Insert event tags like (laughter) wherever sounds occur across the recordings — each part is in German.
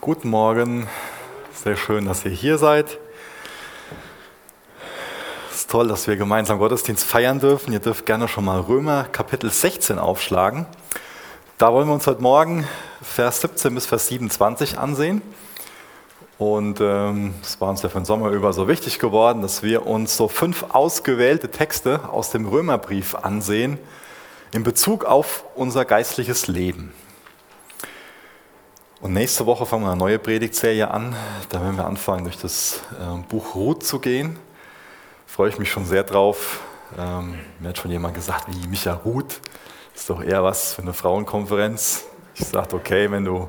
Guten Morgen, sehr schön, dass ihr hier seid. Es ist toll, dass wir gemeinsam Gottesdienst feiern dürfen. Ihr dürft gerne schon mal Römer Kapitel 16 aufschlagen. Da wollen wir uns heute Morgen Vers 17 bis Vers 27 ansehen. Und ähm, es ähm, war uns ja für den Sommer über so wichtig geworden, dass wir uns so fünf ausgewählte Texte aus dem Römerbrief ansehen in Bezug auf unser geistliches Leben. Und nächste Woche fangen wir eine neue Predigtserie an. Da werden wir anfangen, durch das äh, Buch Ruth zu gehen. Freue ich mich schon sehr drauf. Ähm, mir hat schon jemand gesagt, wie Micha Ruth, ist doch eher was für eine Frauenkonferenz. Ich sagte, okay, wenn du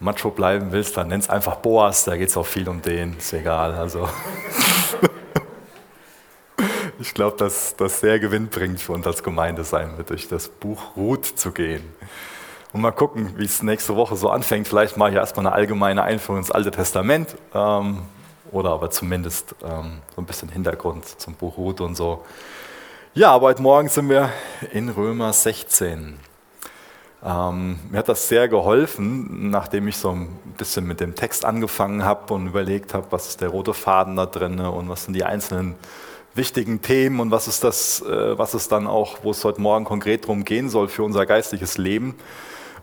macho bleiben willst, dann nenn's einfach Boas, da geht es auch viel um den, ist egal. Also (laughs) ich glaube, dass das sehr gewinnbringend für uns als Gemeinde sein wird, durch das Buch Ruth zu gehen. Und mal gucken, wie es nächste Woche so anfängt. Vielleicht mache ich erstmal eine allgemeine Einführung ins Alte Testament ähm, oder aber zumindest ähm, so ein bisschen Hintergrund zum Buch Ruth und so. Ja, aber heute Morgen sind wir in Römer 16. Ähm, mir hat das sehr geholfen, nachdem ich so ein bisschen mit dem Text angefangen habe und überlegt habe, was ist der rote Faden da drin und was sind die einzelnen wichtigen Themen und was ist das, äh, was ist dann auch, wo es heute Morgen konkret darum gehen soll für unser geistliches Leben.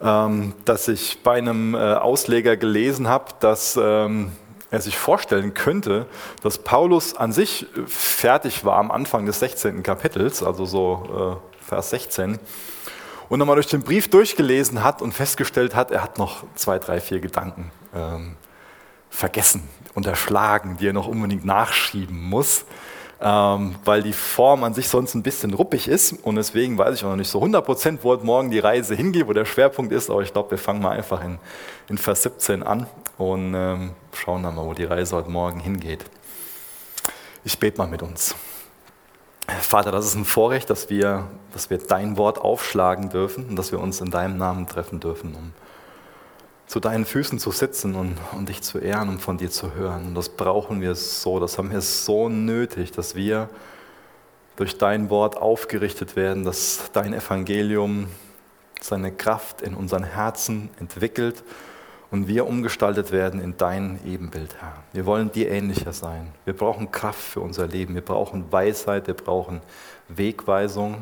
Ähm, dass ich bei einem äh, Ausleger gelesen habe, dass ähm, er sich vorstellen könnte, dass Paulus an sich fertig war am Anfang des 16. Kapitels, also so äh, Vers 16, und nochmal durch den Brief durchgelesen hat und festgestellt hat, er hat noch zwei, drei, vier Gedanken ähm, vergessen, unterschlagen, die er noch unbedingt nachschieben muss ähm, weil die Form an sich sonst ein bisschen ruppig ist und deswegen weiß ich auch noch nicht so 100 wo heute morgen die Reise hingeht, wo der Schwerpunkt ist, aber ich glaube, wir fangen mal einfach in, in Vers 17 an und ähm, schauen dann mal, wo die Reise heute Morgen hingeht. Ich bete mal mit uns. Vater, das ist ein Vorrecht, dass wir, dass wir dein Wort aufschlagen dürfen und dass wir uns in deinem Namen treffen dürfen, um zu deinen Füßen zu sitzen und, und dich zu ehren und von dir zu hören. Und das brauchen wir so, das haben wir so nötig, dass wir durch dein Wort aufgerichtet werden, dass dein Evangelium seine Kraft in unseren Herzen entwickelt und wir umgestaltet werden in dein Ebenbild, Herr. Wir wollen dir ähnlicher sein. Wir brauchen Kraft für unser Leben. Wir brauchen Weisheit. Wir brauchen Wegweisung.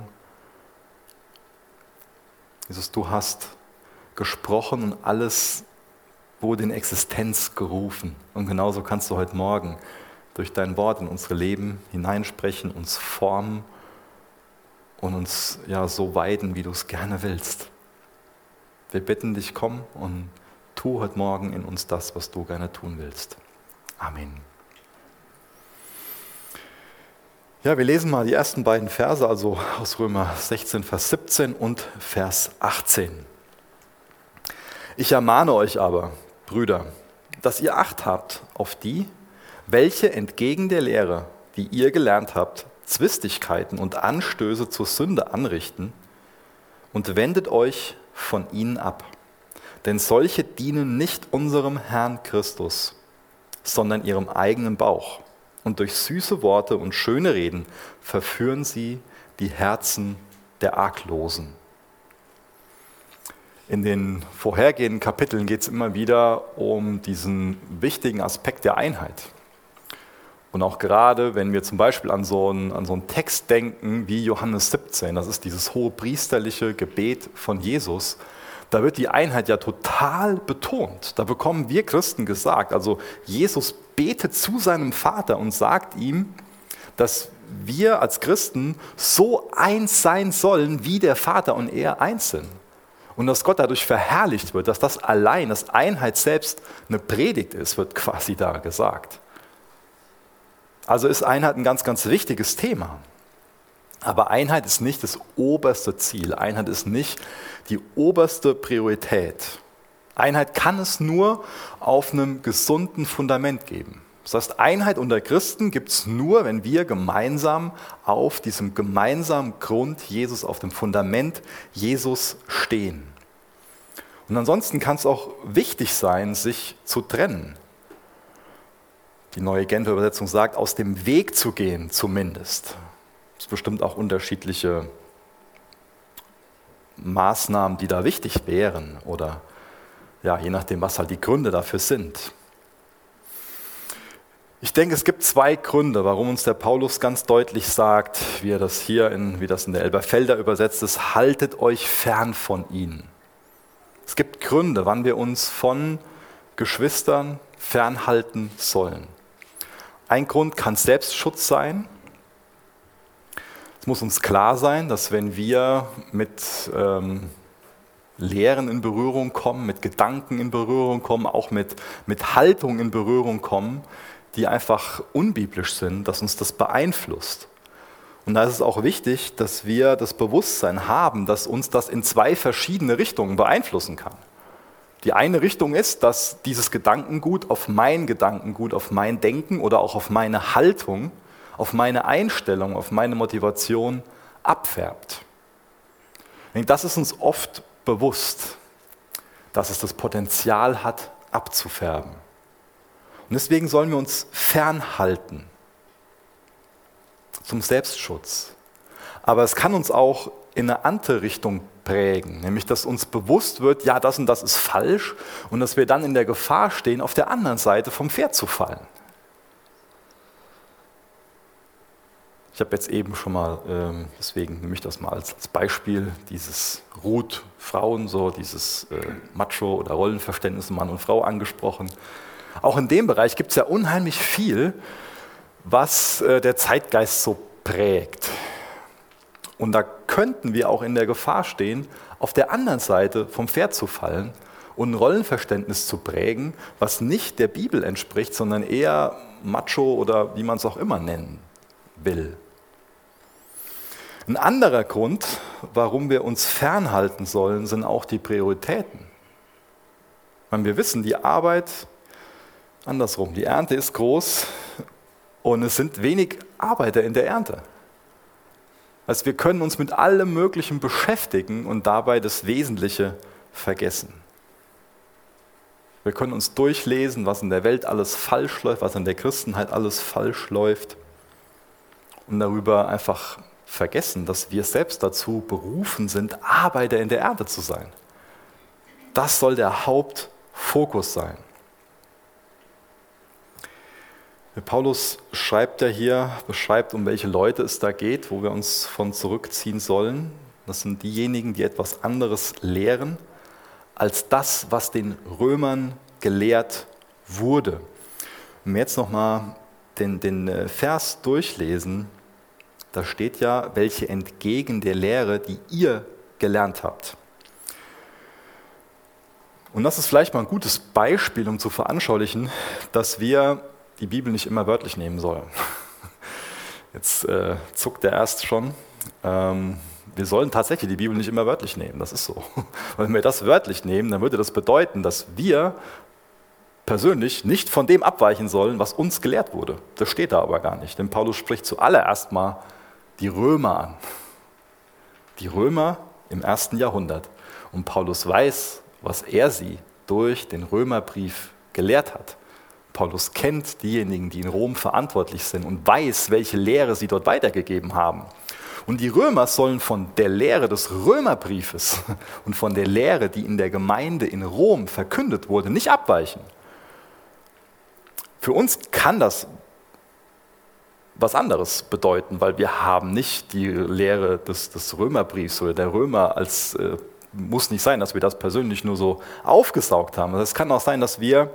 Jesus, du hast gesprochen und alles wurde in Existenz gerufen. Und genauso kannst du heute Morgen durch dein Wort in unsere Leben hineinsprechen, uns formen und uns ja so weiden, wie du es gerne willst. Wir bitten dich, komm und tu heute Morgen in uns das, was du gerne tun willst. Amen. Ja, wir lesen mal die ersten beiden Verse, also aus Römer 16, Vers 17 und Vers 18. Ich ermahne euch aber, Brüder, dass ihr Acht habt auf die, welche entgegen der Lehre, die ihr gelernt habt, Zwistigkeiten und Anstöße zur Sünde anrichten, und wendet euch von ihnen ab. Denn solche dienen nicht unserem Herrn Christus, sondern ihrem eigenen Bauch. Und durch süße Worte und schöne Reden verführen sie die Herzen der Arglosen. In den vorhergehenden Kapiteln geht es immer wieder um diesen wichtigen Aspekt der Einheit. Und auch gerade, wenn wir zum Beispiel an so, einen, an so einen Text denken wie Johannes 17, das ist dieses hohe priesterliche Gebet von Jesus, da wird die Einheit ja total betont. Da bekommen wir Christen gesagt, also Jesus betet zu seinem Vater und sagt ihm, dass wir als Christen so eins sein sollen, wie der Vater und er eins sind und dass Gott dadurch verherrlicht wird, dass das allein, dass Einheit selbst eine Predigt ist, wird quasi da gesagt. Also ist Einheit ein ganz, ganz wichtiges Thema. Aber Einheit ist nicht das oberste Ziel. Einheit ist nicht die oberste Priorität. Einheit kann es nur auf einem gesunden Fundament geben. Das heißt, Einheit unter Christen gibt es nur, wenn wir gemeinsam auf diesem gemeinsamen Grund Jesus, auf dem Fundament Jesus stehen. Und ansonsten kann es auch wichtig sein, sich zu trennen. Die neue Genfer Übersetzung sagt, aus dem Weg zu gehen zumindest. Es bestimmt auch unterschiedliche Maßnahmen, die da wichtig wären oder ja, je nachdem, was halt die Gründe dafür sind. Ich denke, es gibt zwei Gründe, warum uns der Paulus ganz deutlich sagt, wie er das hier in, wie das in der Elberfelder übersetzt ist, haltet euch fern von ihnen. Es gibt Gründe, wann wir uns von Geschwistern fernhalten sollen. Ein Grund kann Selbstschutz sein. Es muss uns klar sein, dass wenn wir mit ähm, Lehren in Berührung kommen, mit Gedanken in Berührung kommen, auch mit, mit Haltung in Berührung kommen, die einfach unbiblisch sind, dass uns das beeinflusst. Und da ist es auch wichtig, dass wir das Bewusstsein haben, dass uns das in zwei verschiedene Richtungen beeinflussen kann. Die eine Richtung ist, dass dieses Gedankengut auf mein Gedankengut, auf mein Denken oder auch auf meine Haltung, auf meine Einstellung, auf meine Motivation abfärbt. Das ist uns oft bewusst, dass es das Potenzial hat, abzufärben. Und deswegen sollen wir uns fernhalten zum Selbstschutz. Aber es kann uns auch in eine andere Richtung prägen, nämlich dass uns bewusst wird, ja, das und das ist falsch und dass wir dann in der Gefahr stehen, auf der anderen Seite vom Pferd zu fallen. Ich habe jetzt eben schon mal, ähm, deswegen nehme ich das mal als, Beispiel, dieses Ruth Frauen, so dieses äh, Macho- oder Rollenverständnis Mann und Frau angesprochen. Auch in dem Bereich gibt es ja unheimlich viel, was äh, der Zeitgeist so prägt. Und da könnten wir auch in der Gefahr stehen, auf der anderen Seite vom Pferd zu fallen und ein Rollenverständnis zu prägen, was nicht der Bibel entspricht, sondern eher macho oder wie man es auch immer nennen will. Ein anderer Grund, warum wir uns fernhalten sollen, sind auch die Prioritäten. Wir wissen, die Arbeit Andersrum, die Ernte ist groß und es sind wenig Arbeiter in der Ernte. Also wir können uns mit allem Möglichen beschäftigen und dabei das Wesentliche vergessen. Wir können uns durchlesen, was in der Welt alles falsch läuft, was in der Christenheit alles falsch läuft und darüber einfach vergessen, dass wir selbst dazu berufen sind, Arbeiter in der Ernte zu sein. Das soll der Hauptfokus sein. Paulus schreibt ja hier, beschreibt, um welche Leute es da geht, wo wir uns von zurückziehen sollen. Das sind diejenigen, die etwas anderes lehren als das, was den Römern gelehrt wurde. Wenn wir jetzt nochmal den, den äh, Vers durchlesen, da steht ja, welche entgegen der Lehre, die ihr gelernt habt. Und das ist vielleicht mal ein gutes Beispiel, um zu veranschaulichen, dass wir die Bibel nicht immer wörtlich nehmen soll. Jetzt äh, zuckt er erst schon. Ähm, wir sollen tatsächlich die Bibel nicht immer wörtlich nehmen, das ist so. (laughs) wenn wir das wörtlich nehmen, dann würde das bedeuten, dass wir persönlich nicht von dem abweichen sollen, was uns gelehrt wurde. Das steht da aber gar nicht, denn Paulus spricht zuallererst mal die Römer an. Die Römer im ersten Jahrhundert. Und Paulus weiß, was er sie durch den Römerbrief gelehrt hat. Paulus kennt diejenigen, die in Rom verantwortlich sind und weiß, welche Lehre sie dort weitergegeben haben. Und die Römer sollen von der Lehre des Römerbriefes (laughs) und von der Lehre, die in der Gemeinde in Rom verkündet wurde, nicht abweichen. Für uns kann das was anderes bedeuten, weil wir haben nicht die Lehre des, des Römerbriefs oder der Römer als, äh, muss nicht sein, dass wir das persönlich nur so aufgesaugt haben. Es kann auch sein, dass wir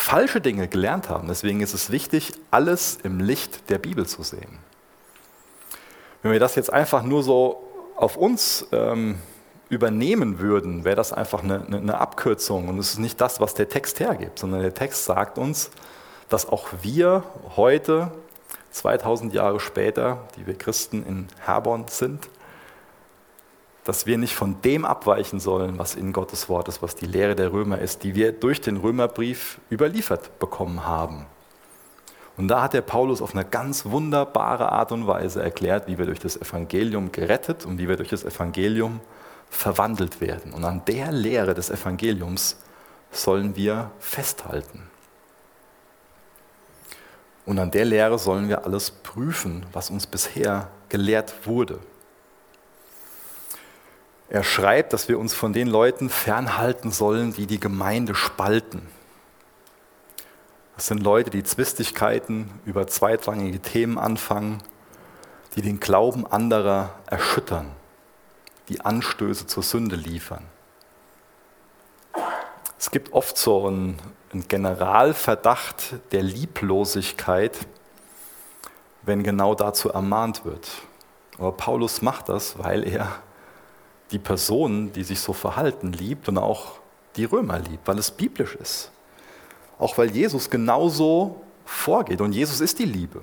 falsche Dinge gelernt haben. Deswegen ist es wichtig, alles im Licht der Bibel zu sehen. Wenn wir das jetzt einfach nur so auf uns ähm, übernehmen würden, wäre das einfach eine, eine Abkürzung und es ist nicht das, was der Text hergibt, sondern der Text sagt uns, dass auch wir heute, 2000 Jahre später, die wir Christen in Herborn sind, dass wir nicht von dem abweichen sollen, was in Gottes Wort ist, was die Lehre der Römer ist, die wir durch den Römerbrief überliefert bekommen haben. Und da hat der Paulus auf eine ganz wunderbare Art und Weise erklärt, wie wir durch das Evangelium gerettet und wie wir durch das Evangelium verwandelt werden. Und an der Lehre des Evangeliums sollen wir festhalten. Und an der Lehre sollen wir alles prüfen, was uns bisher gelehrt wurde. Er schreibt, dass wir uns von den Leuten fernhalten sollen, die die Gemeinde spalten. Das sind Leute, die Zwistigkeiten über zweitrangige Themen anfangen, die den Glauben anderer erschüttern, die Anstöße zur Sünde liefern. Es gibt oft so einen, einen Generalverdacht der Lieblosigkeit, wenn genau dazu ermahnt wird. Aber Paulus macht das, weil er die Personen, die sich so verhalten, liebt und auch die Römer liebt, weil es biblisch ist. Auch weil Jesus genauso vorgeht und Jesus ist die Liebe.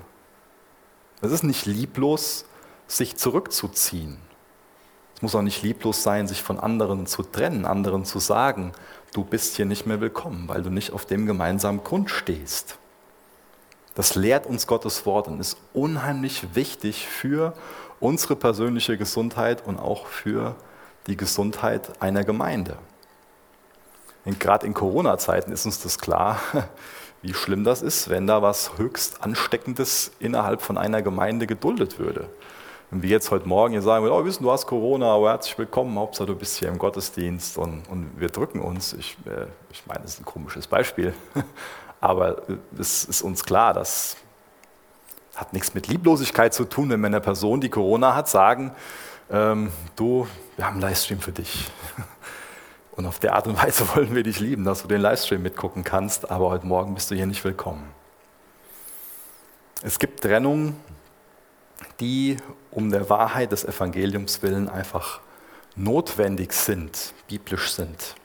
Es ist nicht lieblos, sich zurückzuziehen. Es muss auch nicht lieblos sein, sich von anderen zu trennen, anderen zu sagen, du bist hier nicht mehr willkommen, weil du nicht auf dem gemeinsamen Grund stehst. Das lehrt uns Gottes Wort und ist unheimlich wichtig für unsere persönliche Gesundheit und auch für die Gesundheit einer Gemeinde. Gerade in Corona-Zeiten ist uns das klar, (laughs) wie schlimm das ist, wenn da was höchst Ansteckendes innerhalb von einer Gemeinde geduldet würde. Wenn wir jetzt heute Morgen hier sagen, oh, wissen, du hast Corona, aber herzlich willkommen, Hauptsache du bist hier im Gottesdienst und, und wir drücken uns. Ich, äh, ich meine, das ist ein komisches Beispiel, (laughs) aber es ist uns klar, dass hat nichts mit Lieblosigkeit zu tun, wenn wir einer Person, die Corona hat, sagen, ähm, du, wir haben einen Livestream für dich. (laughs) Und auf der Art und Weise wollen wir dich lieben, dass du den Livestream mitgucken kannst, aber heute Morgen bist du hier nicht willkommen. Es gibt Trennungen, die um der Wahrheit des Evangeliums willen einfach notwendig sind, biblisch sind.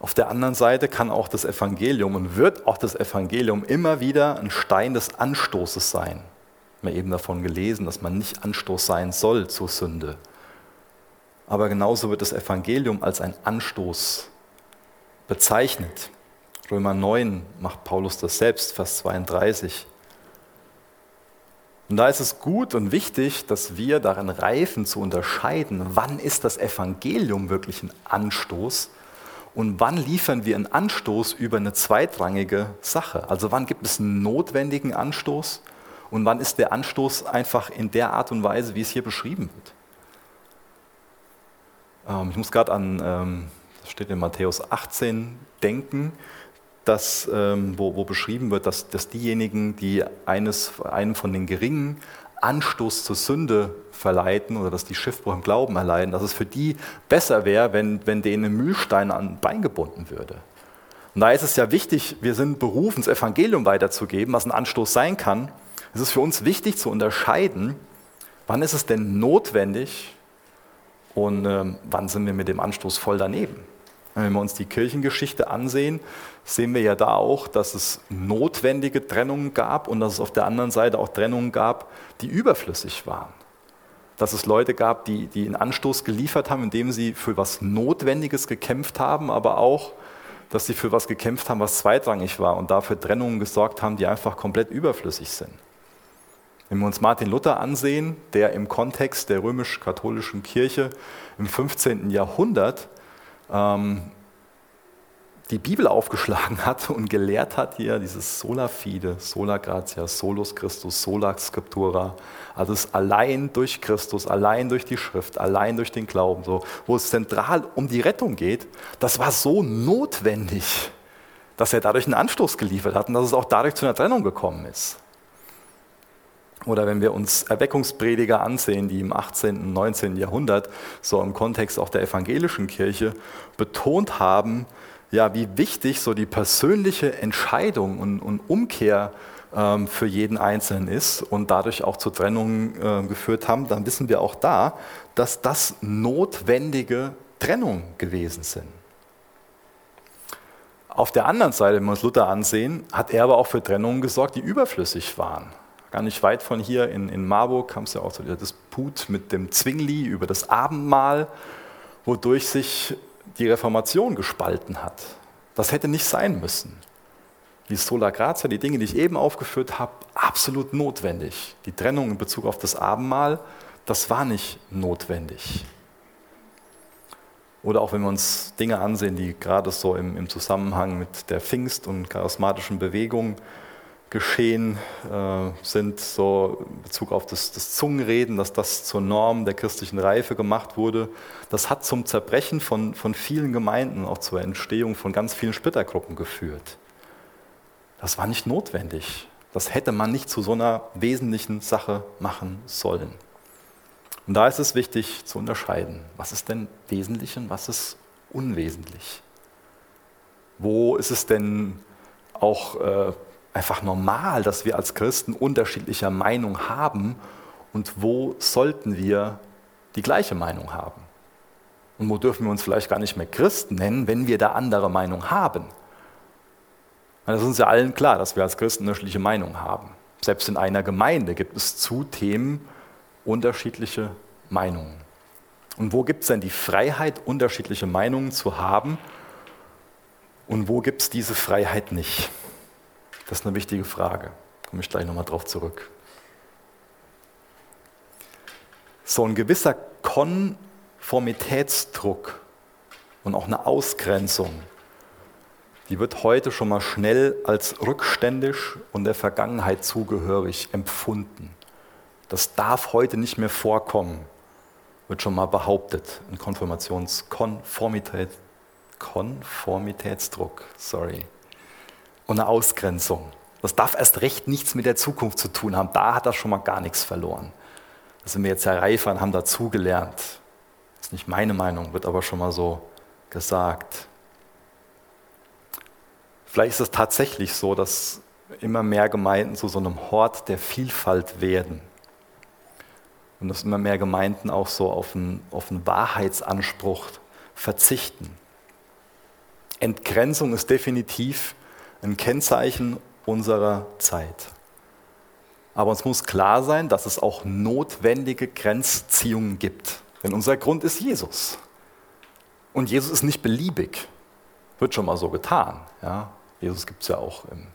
Auf der anderen Seite kann auch das Evangelium und wird auch das Evangelium immer wieder ein Stein des Anstoßes sein wir eben davon gelesen, dass man nicht Anstoß sein soll zur Sünde. Aber genauso wird das Evangelium als ein Anstoß bezeichnet. Römer 9 macht Paulus das selbst, Vers 32. Und da ist es gut und wichtig, dass wir darin reifen zu unterscheiden, wann ist das Evangelium wirklich ein Anstoß und wann liefern wir einen Anstoß über eine zweitrangige Sache. Also wann gibt es einen notwendigen Anstoß und wann ist der Anstoß einfach in der Art und Weise, wie es hier beschrieben wird. Ähm, ich muss gerade an, ähm, das steht in Matthäus 18, denken, dass, ähm, wo, wo, beschrieben wird, dass, dass diejenigen, die eines, einem von den geringen Anstoß zur Sünde verleiten oder dass die Schiffbruch im Glauben erleiden, dass es für die besser wäre, wenn, wenn denen ein Mühlstein an Bein gebunden würde. Und da ist es ja wichtig, wir sind berufen, das Evangelium weiterzugeben, was ein Anstoß sein kann. Es ist für uns wichtig zu unterscheiden, wann ist es denn notwendig und äh, wann sind wir mit dem Anstoß voll daneben. Wenn wir uns die Kirchengeschichte ansehen, sehen wir ja da auch, dass es notwendige Trennungen gab und dass es auf der anderen Seite auch Trennungen gab, die überflüssig waren. Dass es Leute gab, die, die einen Anstoß geliefert haben, indem sie für was Notwendiges gekämpft haben, aber auch, dass sie für was gekämpft haben, was zweitrangig war und dafür Trennungen gesorgt haben, die einfach komplett überflüssig sind. Wenn wir uns Martin Luther ansehen, der im Kontext der römisch-katholischen Kirche im 15. Jahrhundert ähm, die Bibel aufgeschlagen hat und gelehrt hat, hier dieses Sola Fide, Sola Gratia, Solus Christus, Sola Scriptura, also es allein durch Christus, allein durch die Schrift, allein durch den Glauben, so, wo es zentral um die Rettung geht, das war so notwendig, dass er dadurch einen Anstoß geliefert hat und dass es auch dadurch zu einer Trennung gekommen ist. Oder wenn wir uns Erweckungsprediger ansehen, die im 18. und 19. Jahrhundert, so im Kontext auch der evangelischen Kirche, betont haben, ja, wie wichtig so die persönliche Entscheidung und, und Umkehr ähm, für jeden Einzelnen ist und dadurch auch zur Trennung äh, geführt haben, dann wissen wir auch da, dass das notwendige Trennungen gewesen sind. Auf der anderen Seite, wenn wir uns Luther ansehen, hat er aber auch für Trennungen gesorgt, die überflüssig waren gar nicht weit von hier in, in Marburg kam es ja auch zu der Disput mit dem Zwingli über das Abendmahl, wodurch sich die Reformation gespalten hat. Das hätte nicht sein müssen. Die Sola Gratia, die Dinge, die ich eben aufgeführt habe, absolut notwendig. Die Trennung in Bezug auf das Abendmahl, das war nicht notwendig. Oder auch wenn wir uns Dinge ansehen, die gerade so im, im Zusammenhang mit der Pfingst- und charismatischen Bewegung geschehen äh, sind, so in Bezug auf das, das, Zungenreden, dass das zur Norm der christlichen Reife gemacht wurde, das hat zum Zerbrechen von, von vielen Gemeinden, auch zur Entstehung von ganz vielen Splittergruppen geführt. Das war nicht notwendig. Das hätte man nicht zu so einer wesentlichen Sache machen sollen. Und da ist es wichtig zu unterscheiden, was ist denn wesentlich und was ist unwesentlich. Wo ist es denn auch äh, einfach normal, dass wir als Christen unterschiedlicher Meinung haben und wo sollten wir die gleiche Meinung haben? Und wo dürfen wir uns vielleicht gar nicht mehr Christen nennen, wenn wir da andere Meinung haben? Das ist uns ja allen klar, dass wir als Christen unterschiedliche Meinungen haben. Selbst in einer Gemeinde gibt es zu Themen unterschiedliche Meinungen. Und wo gibt es denn die Freiheit, unterschiedliche Meinungen zu haben? Und wo gibt es diese Freiheit nicht? Das ist eine wichtige Frage. Komme ich gleich nochmal drauf zurück. So ein gewisser Konformitätsdruck und auch eine Ausgrenzung, die wird heute schon mal schnell als rückständisch und der Vergangenheit zugehörig empfunden. Das darf heute nicht mehr vorkommen, wird schon mal behauptet. Ein Konformitätsdruck, sorry und eine Ausgrenzung. Das darf erst recht nichts mit der Zukunft zu tun haben. Da hat er schon mal gar nichts verloren. Da sind wir jetzt ja reifer und haben dazugelernt. Das ist nicht meine Meinung, wird aber schon mal so gesagt. Vielleicht ist es tatsächlich so, dass immer mehr Gemeinden zu so einem Hort der Vielfalt werden. Und dass immer mehr Gemeinden auch so auf einen, auf einen Wahrheitsanspruch verzichten. Entgrenzung ist definitiv ein Kennzeichen unserer Zeit. Aber uns muss klar sein, dass es auch notwendige Grenzziehungen gibt. Denn unser Grund ist Jesus. Und Jesus ist nicht beliebig. Wird schon mal so getan. Ja? Jesus gibt es ja auch im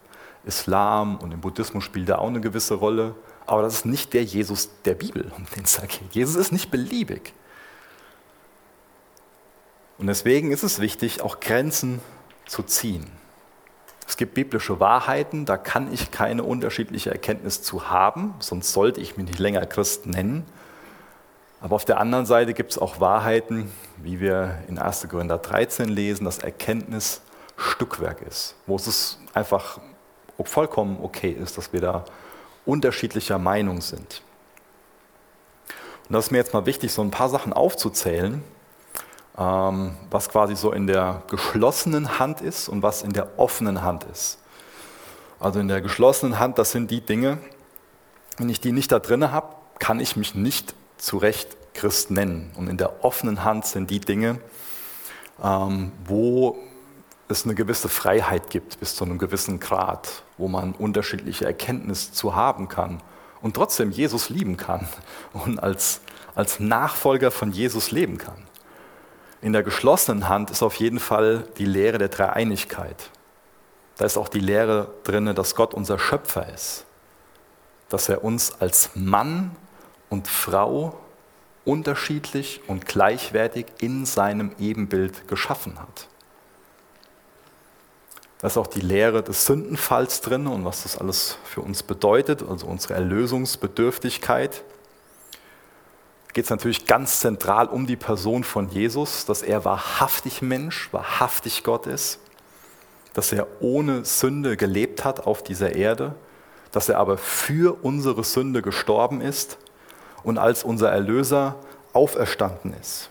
Islam und im Buddhismus spielt er auch eine gewisse Rolle. Aber das ist nicht der Jesus der Bibel, um den es da geht. Jesus ist nicht beliebig. Und deswegen ist es wichtig, auch Grenzen zu ziehen. Es gibt biblische Wahrheiten, da kann ich keine unterschiedliche Erkenntnis zu haben, sonst sollte ich mich nicht länger Christ nennen. Aber auf der anderen Seite gibt es auch Wahrheiten, wie wir in 1. Korinther 13 lesen, dass Erkenntnis Stückwerk ist, wo es einfach vollkommen okay ist, dass wir da unterschiedlicher Meinung sind. Und das ist mir jetzt mal wichtig, so ein paar Sachen aufzuzählen, ähm, was quasi so in der geschlossenen Hand ist und was in der offenen Hand ist. Also in der geschlossenen Hand, das sind die Dinge, wenn ich die nicht da drin habe, kann ich mich nicht zu Recht Christ nennen. Und in der offenen Hand sind die Dinge, ähm, wo es eine gewisse Freiheit gibt bis zu einem gewissen Grad, wo man unterschiedliche Erkenntnisse zu haben kann und trotzdem Jesus lieben kann und als, als Nachfolger von Jesus leben kann. In der geschlossenen Hand ist auf jeden Fall die Lehre der Dreieinigkeit. Da ist auch die Lehre drin, dass Gott unser Schöpfer ist. Dass er uns als Mann und Frau unterschiedlich und gleichwertig in seinem Ebenbild geschaffen hat. Da ist auch die Lehre des Sündenfalls drin und was das alles für uns bedeutet, also unsere Erlösungsbedürftigkeit geht es natürlich ganz zentral um die Person von Jesus, dass er wahrhaftig Mensch, wahrhaftig Gott ist, dass er ohne Sünde gelebt hat auf dieser Erde, dass er aber für unsere Sünde gestorben ist und als unser Erlöser auferstanden ist.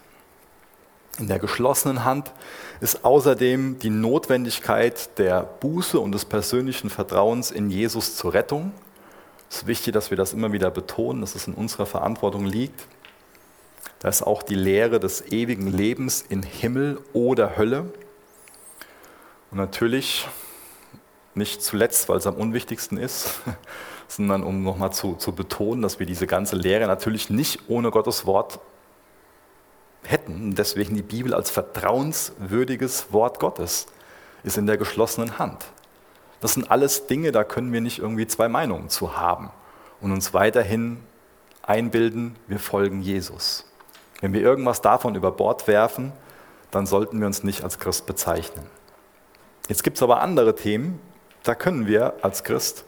In der geschlossenen Hand ist außerdem die Notwendigkeit der Buße und des persönlichen Vertrauens in Jesus zur Rettung. Es ist wichtig, dass wir das immer wieder betonen, dass es in unserer Verantwortung liegt. Da ist auch die Lehre des ewigen Lebens in Himmel oder Hölle. Und natürlich, nicht zuletzt, weil es am unwichtigsten ist, (laughs) sondern um nochmal zu, zu betonen, dass wir diese ganze Lehre natürlich nicht ohne Gottes Wort hätten. Deswegen die Bibel als vertrauenswürdiges Wort Gottes ist in der geschlossenen Hand. Das sind alles Dinge, da können wir nicht irgendwie zwei Meinungen zu haben und uns weiterhin einbilden, wir folgen Jesus. Wenn wir irgendwas davon über Bord werfen, dann sollten wir uns nicht als Christ bezeichnen. Jetzt gibt es aber andere Themen, da können wir als Christ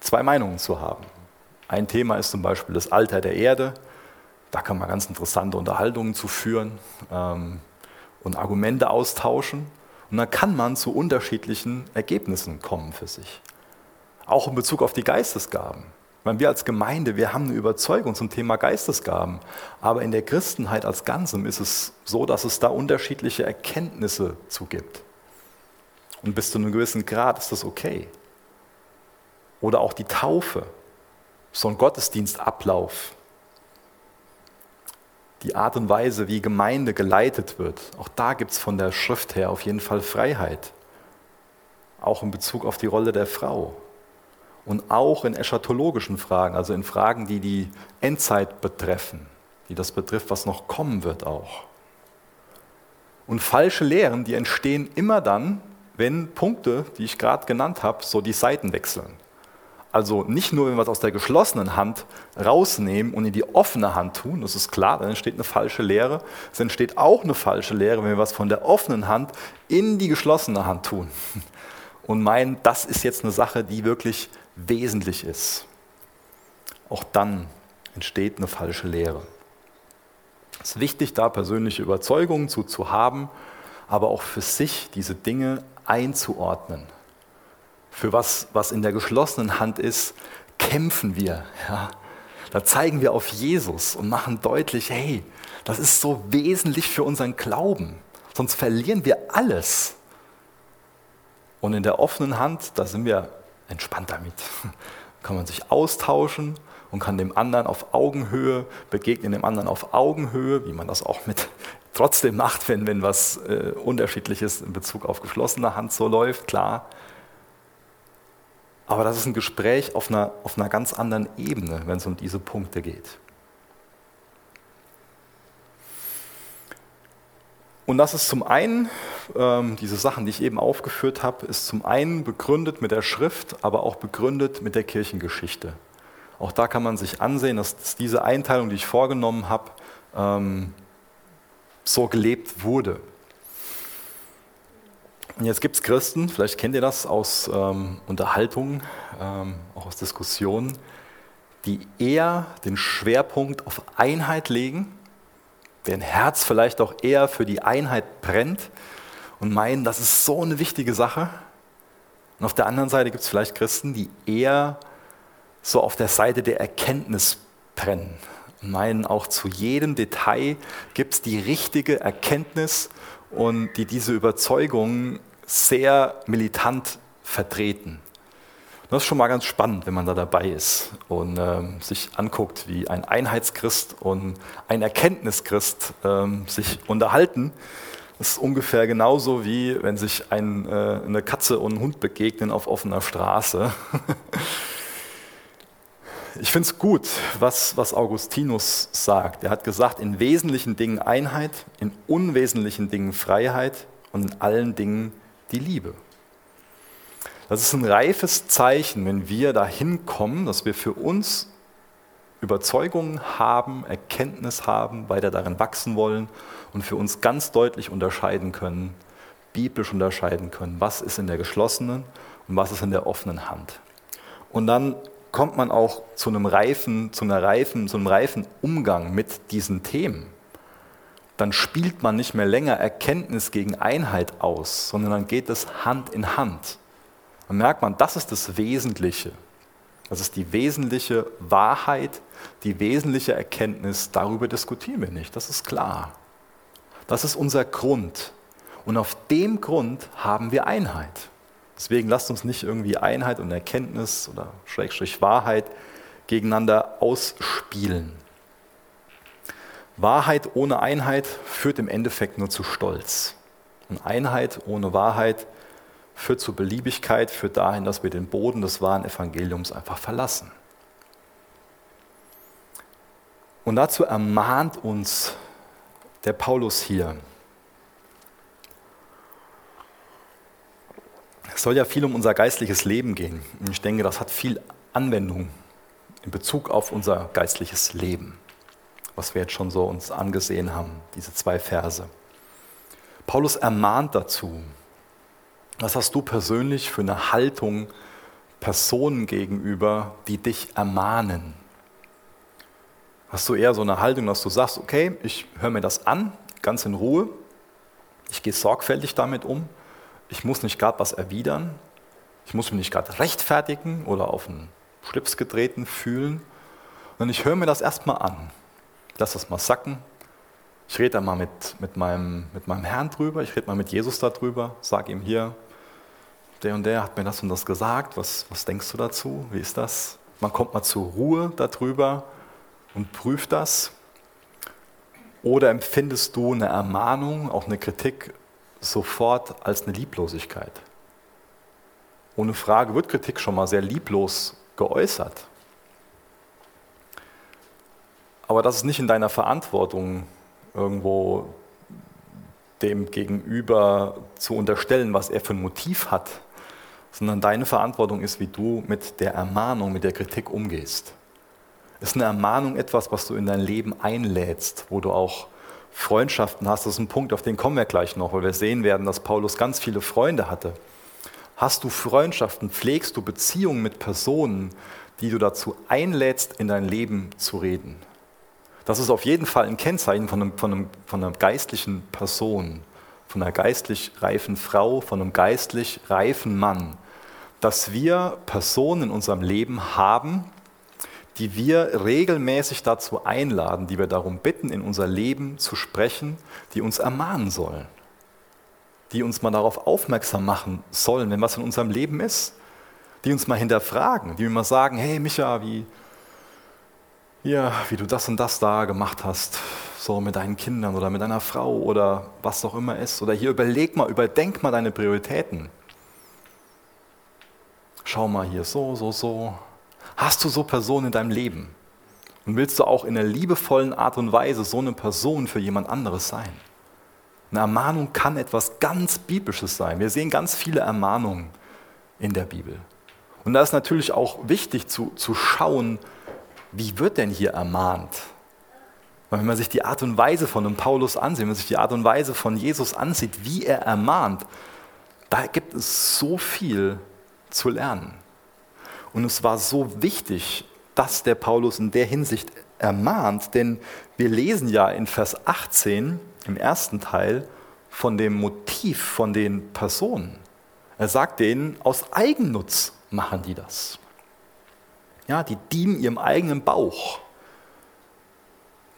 zwei Meinungen zu haben. Ein Thema ist zum Beispiel das Alter der Erde. Da kann man ganz interessante Unterhaltungen zu führen ähm, und Argumente austauschen. Und dann kann man zu unterschiedlichen Ergebnissen kommen für sich. Auch in Bezug auf die Geistesgaben. Meine, wir als Gemeinde, wir haben eine Überzeugung zum Thema Geistesgaben. Aber in der Christenheit als Ganzem ist es so, dass es da unterschiedliche Erkenntnisse zu gibt. Und bis zu einem gewissen Grad ist das okay. Oder auch die Taufe, so ein Gottesdienstablauf, die Art und Weise, wie Gemeinde geleitet wird. Auch da gibt es von der Schrift her auf jeden Fall Freiheit. Auch in Bezug auf die Rolle der Frau. Und auch in eschatologischen Fragen, also in Fragen, die die Endzeit betreffen, die das betrifft, was noch kommen wird auch. Und falsche Lehren, die entstehen immer dann, wenn Punkte, die ich gerade genannt habe, so die Seiten wechseln. Also nicht nur, wenn wir es aus der geschlossenen Hand rausnehmen und in die offene Hand tun, das ist klar, dann entsteht eine falsche Lehre. Es entsteht auch eine falsche Lehre, wenn wir was von der offenen Hand in die geschlossene Hand tun und meinen, das ist jetzt eine Sache, die wirklich wesentlich ist. Auch dann entsteht eine falsche Lehre. Es ist wichtig, da persönliche Überzeugungen zu, zu haben, aber auch für sich diese Dinge einzuordnen. Für was, was in der geschlossenen Hand ist, kämpfen wir. Ja. Da zeigen wir auf Jesus und machen deutlich, hey, das ist so wesentlich für unseren Glauben. Sonst verlieren wir alles. Und in der offenen Hand, da sind wir entspannt damit. (laughs) Kann man sich austauschen und kann dem anderen auf Augenhöhe begegnen, dem anderen auf Augenhöhe, wie man das auch mit (laughs) trotzdem macht, wenn, wenn was äh, Unterschiedliches in Bezug auf geschlossene Hand so läuft, klar. Aber das ist ein Gespräch auf einer, auf einer ganz anderen Ebene, wenn es um diese Punkte geht. Und das ist zum einen, ähm, diese Sachen, die ich eben aufgeführt habe, ist zum einen begründet mit der Schrift, aber auch begründet mit der Kirchengeschichte. Auch da kann man sich ansehen, dass diese Einteilung, die ich vorgenommen habe, ähm, so gelebt wurde. Und jetzt gibt es Christen, vielleicht kennt ihr das aus ähm, Unterhaltungen, ähm, auch aus Diskussionen, die eher den Schwerpunkt auf Einheit legen, deren Herz vielleicht auch eher für die Einheit brennt und meinen, das ist so eine wichtige Sache. Und auf der anderen Seite gibt es vielleicht Christen, die eher so auf der Seite der Erkenntnis brennen und meinen, auch zu jedem Detail gibt es die richtige Erkenntnis und die diese Überzeugung sehr militant vertreten. Das ist schon mal ganz spannend, wenn man da dabei ist und ähm, sich anguckt, wie ein Einheitschrist und ein Erkenntnischrist ähm, sich unterhalten. Das ist ungefähr genauso wie wenn sich ein, äh, eine Katze und ein Hund begegnen auf offener Straße. (laughs) ich finde es gut, was, was Augustinus sagt. Er hat gesagt, in wesentlichen Dingen Einheit, in unwesentlichen Dingen Freiheit und in allen Dingen die Liebe. Das ist ein reifes Zeichen, wenn wir dahin kommen, dass wir für uns Überzeugungen haben, Erkenntnis haben, weiter darin wachsen wollen und für uns ganz deutlich unterscheiden können, biblisch unterscheiden können, was ist in der geschlossenen und was ist in der offenen Hand. Und dann kommt man auch zu einem reifen, zu einer reifen, zu einem reifen Umgang mit diesen Themen dann spielt man nicht mehr länger Erkenntnis gegen Einheit aus, sondern dann geht es Hand in Hand. Dann merkt man, das ist das Wesentliche. Das ist die wesentliche Wahrheit, die wesentliche Erkenntnis. Darüber diskutieren wir nicht, das ist klar. Das ist unser Grund. Und auf dem Grund haben wir Einheit. Deswegen lasst uns nicht irgendwie Einheit und Erkenntnis oder Schrägstrich Wahrheit gegeneinander ausspielen. Wahrheit ohne Einheit führt im Endeffekt nur zu Stolz. Und Einheit ohne Wahrheit führt zu Beliebigkeit, führt dahin, dass wir den Boden des wahren Evangeliums einfach verlassen. Und dazu ermahnt uns der Paulus hier. Es soll ja viel um unser geistliches Leben gehen. Und ich denke, das hat viel Anwendung in Bezug auf unser geistliches Leben was wir jetzt schon so uns angesehen haben, diese zwei Verse. Paulus ermahnt dazu, was hast du persönlich für eine Haltung Personen gegenüber, die dich ermahnen? Hast du eher so eine Haltung, dass du sagst, okay, ich höre mir das an, ganz in Ruhe, ich gehe sorgfältig damit um, ich muss nicht gerade was erwidern, ich muss mich nicht gerade rechtfertigen oder auf den Schlips getreten fühlen, sondern ich höre mir das erstmal an, lass das mal sacken, ich rede da mal mit, mit, meinem, mit meinem Herrn drüber, ich rede mal mit Jesus darüber, sage ihm hier, der und der hat mir das und das gesagt, was, was denkst du dazu, wie ist das? Man kommt mal zur Ruhe darüber und prüft das. Oder empfindest du eine Ermahnung, auch eine Kritik sofort als eine Lieblosigkeit? Ohne Frage wird Kritik schon mal sehr lieblos geäußert. Aber das ist nicht in deiner Verantwortung, irgendwo dem Gegenüber zu unterstellen, was er für ein Motiv hat, sondern deine Verantwortung ist, wie du mit der Ermahnung, mit der Kritik umgehst. Ist eine Ermahnung etwas, was du in dein Leben einlädst, wo du auch Freundschaften hast? Das ist ein Punkt, auf den kommen wir gleich noch, weil wir sehen werden, dass Paulus ganz viele Freunde hatte. Hast du Freundschaften, pflegst du Beziehungen mit Personen, die du dazu einlädst, in dein Leben zu reden? Das ist auf jeden Fall ein Kennzeichen von, einem, von, einem, von einer geistlichen Person, von einer geistlich reifen Frau, von einem geistlich reifen Mann, dass wir Personen in unserem Leben haben, die wir regelmäßig dazu einladen, die wir darum bitten, in unser Leben zu sprechen, die uns ermahnen sollen, die uns mal darauf aufmerksam machen sollen, wenn was in unserem Leben ist, die uns mal hinterfragen, die mal sagen, hey Micha, wie, ja, wie du das und das da gemacht hast, so mit deinen Kindern oder mit deiner Frau oder was auch immer ist. Oder hier überleg mal, überdenk mal deine Prioritäten. Schau mal hier so, so, so. Hast du so Personen in deinem Leben? Und willst du auch in einer liebevollen Art und Weise so eine Person für jemand anderes sein? Eine Ermahnung kann etwas ganz Biblisches sein. Wir sehen ganz viele Ermahnungen in der Bibel. Und da ist natürlich auch wichtig zu, zu schauen, wie wird denn hier ermahnt? Weil wenn man sich die Art und Weise von einem Paulus ansieht, wenn man sich die Art und Weise von Jesus ansieht, wie er ermahnt, da gibt es so viel zu lernen. Und es war so wichtig, dass der Paulus in der Hinsicht ermahnt, denn wir lesen ja in Vers 18 im ersten Teil von dem Motiv von den Personen. Er sagt denen, aus Eigennutz machen die das. Ja, die dienen ihrem eigenen Bauch.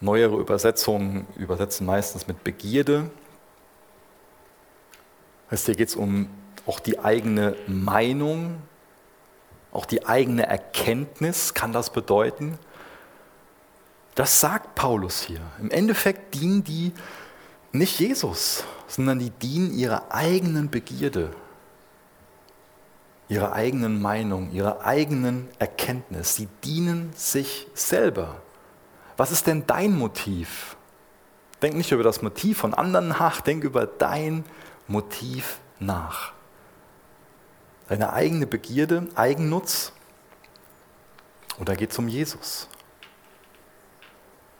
Neuere Übersetzungen übersetzen meistens mit Begierde. heißt, hier geht es um auch die eigene Meinung, auch die eigene Erkenntnis kann das bedeuten. Das sagt Paulus hier. Im Endeffekt dienen die nicht Jesus, sondern die dienen ihrer eigenen Begierde ihrer eigenen Meinung, ihrer eigenen Erkenntnis. Sie dienen sich selber. Was ist denn dein Motiv? Denk nicht über das Motiv von anderen nach, denk über dein Motiv nach. Deine eigene Begierde, Eigennutz oder geht es um Jesus?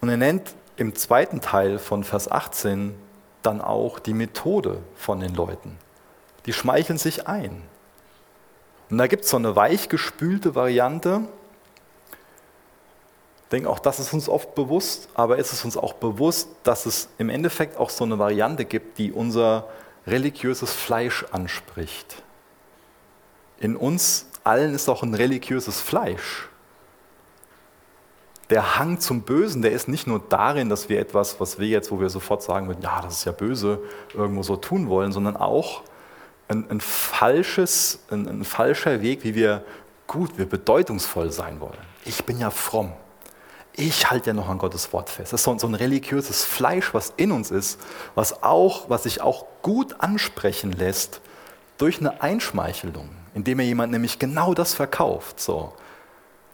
Und er nennt im zweiten Teil von Vers 18 dann auch die Methode von den Leuten. Die schmeicheln sich ein. Und da gibt es so eine weichgespülte Variante. Ich denke, auch das ist uns oft bewusst, aber ist es uns auch bewusst, dass es im Endeffekt auch so eine Variante gibt, die unser religiöses Fleisch anspricht. In uns allen ist auch ein religiöses Fleisch. Der Hang zum Bösen, der ist nicht nur darin, dass wir etwas, was wir jetzt, wo wir sofort sagen würden, ja, das ist ja böse, irgendwo so tun wollen, sondern auch, ein, ein, falsches, ein, ein falscher Weg, wie wir gut, wir bedeutungsvoll sein wollen. Ich bin ja fromm. Ich halte ja noch an Gottes Wort fest. Das ist so, so ein religiöses Fleisch, was in uns ist, was, auch, was sich auch gut ansprechen lässt durch eine Einschmeichelung, indem er jemand nämlich genau das verkauft. So.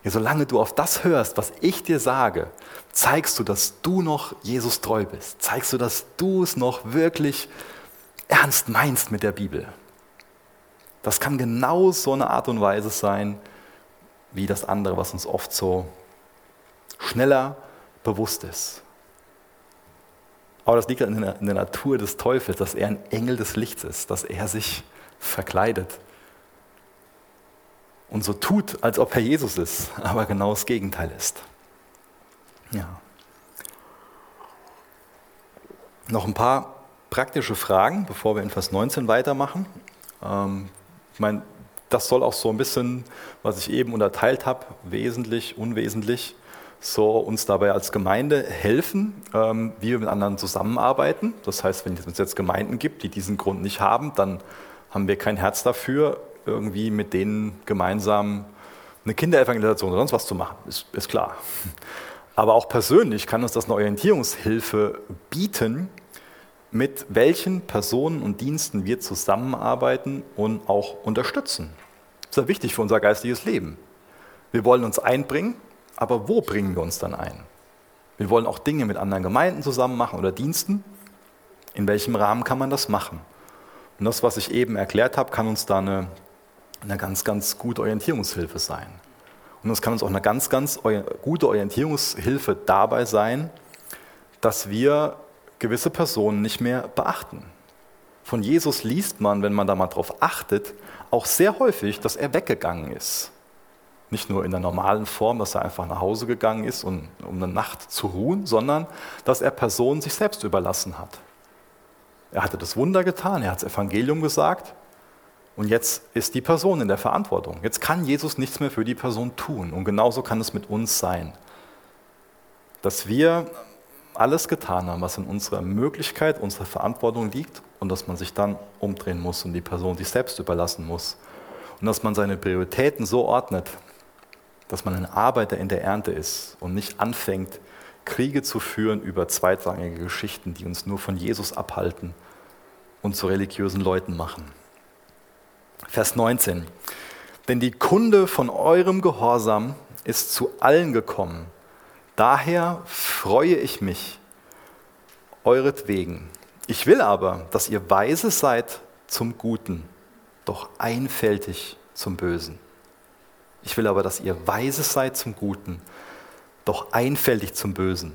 Ja, solange du auf das hörst, was ich dir sage, zeigst du, dass du noch Jesus treu bist. Zeigst du, dass du es noch wirklich ernst meinst mit der Bibel. Das kann genau so eine Art und Weise sein, wie das andere, was uns oft so schneller bewusst ist. Aber das liegt in der, in der Natur des Teufels, dass er ein Engel des Lichts ist, dass er sich verkleidet. Und so tut, als ob er Jesus ist, aber genau das Gegenteil ist. Ja. Noch ein paar praktische Fragen, bevor wir in Vers 19 weitermachen. Ähm, ich meine, das soll auch so ein bisschen, was ich eben unterteilt habe, wesentlich, unwesentlich, so uns dabei als Gemeinde helfen, ähm, wie wir mit anderen zusammenarbeiten. Das heißt, wenn es jetzt Gemeinden gibt, die diesen Grund nicht haben, dann haben wir kein Herz dafür, irgendwie mit denen gemeinsam eine Kinderevangelisation oder sonst was zu machen, ist, ist klar. Aber auch persönlich kann uns das eine Orientierungshilfe bieten, mit welchen Personen und Diensten wir zusammenarbeiten und auch unterstützen. Das ist ja wichtig für unser geistiges Leben. Wir wollen uns einbringen, aber wo bringen wir uns dann ein? Wir wollen auch Dinge mit anderen Gemeinden zusammen machen oder Diensten. In welchem Rahmen kann man das machen? Und das, was ich eben erklärt habe, kann uns da eine, eine ganz, ganz gute Orientierungshilfe sein. Und es kann uns auch eine ganz, ganz gute Orientierungshilfe dabei sein, dass wir gewisse Personen nicht mehr beachten. Von Jesus liest man, wenn man da mal drauf achtet, auch sehr häufig, dass er weggegangen ist. Nicht nur in der normalen Form, dass er einfach nach Hause gegangen ist, um, um eine Nacht zu ruhen, sondern dass er Personen sich selbst überlassen hat. Er hatte das Wunder getan, er hat das Evangelium gesagt und jetzt ist die Person in der Verantwortung. Jetzt kann Jesus nichts mehr für die Person tun und genauso kann es mit uns sein. Dass wir alles getan haben, was in unserer Möglichkeit, unserer Verantwortung liegt und dass man sich dann umdrehen muss und die Person sich selbst überlassen muss. Und dass man seine Prioritäten so ordnet, dass man ein Arbeiter in der Ernte ist und nicht anfängt, Kriege zu führen über zweitrangige Geschichten, die uns nur von Jesus abhalten und zu religiösen Leuten machen. Vers 19. Denn die Kunde von eurem Gehorsam ist zu allen gekommen Daher freue ich mich euretwegen. Ich will aber, dass ihr weise seid zum Guten, doch einfältig zum Bösen. Ich will aber, dass ihr weise seid zum Guten, doch einfältig zum Bösen.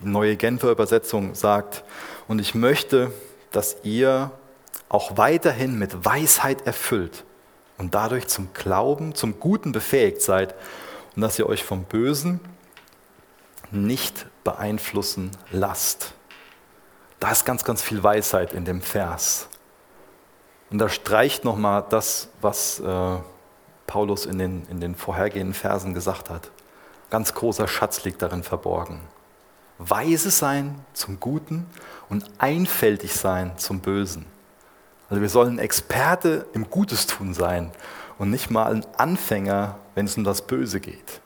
Die neue Genfer Übersetzung sagt, und ich möchte, dass ihr auch weiterhin mit Weisheit erfüllt und dadurch zum Glauben, zum Guten befähigt seid und dass ihr euch vom Bösen nicht beeinflussen lasst. Da ist ganz, ganz viel Weisheit in dem Vers. Und da streicht nochmal das, was äh, Paulus in den, in den vorhergehenden Versen gesagt hat. Ganz großer Schatz liegt darin verborgen. Weise sein zum Guten und einfältig sein zum Bösen. Also wir sollen Experte im Gutes tun sein und nicht mal ein Anfänger, wenn es um das Böse geht.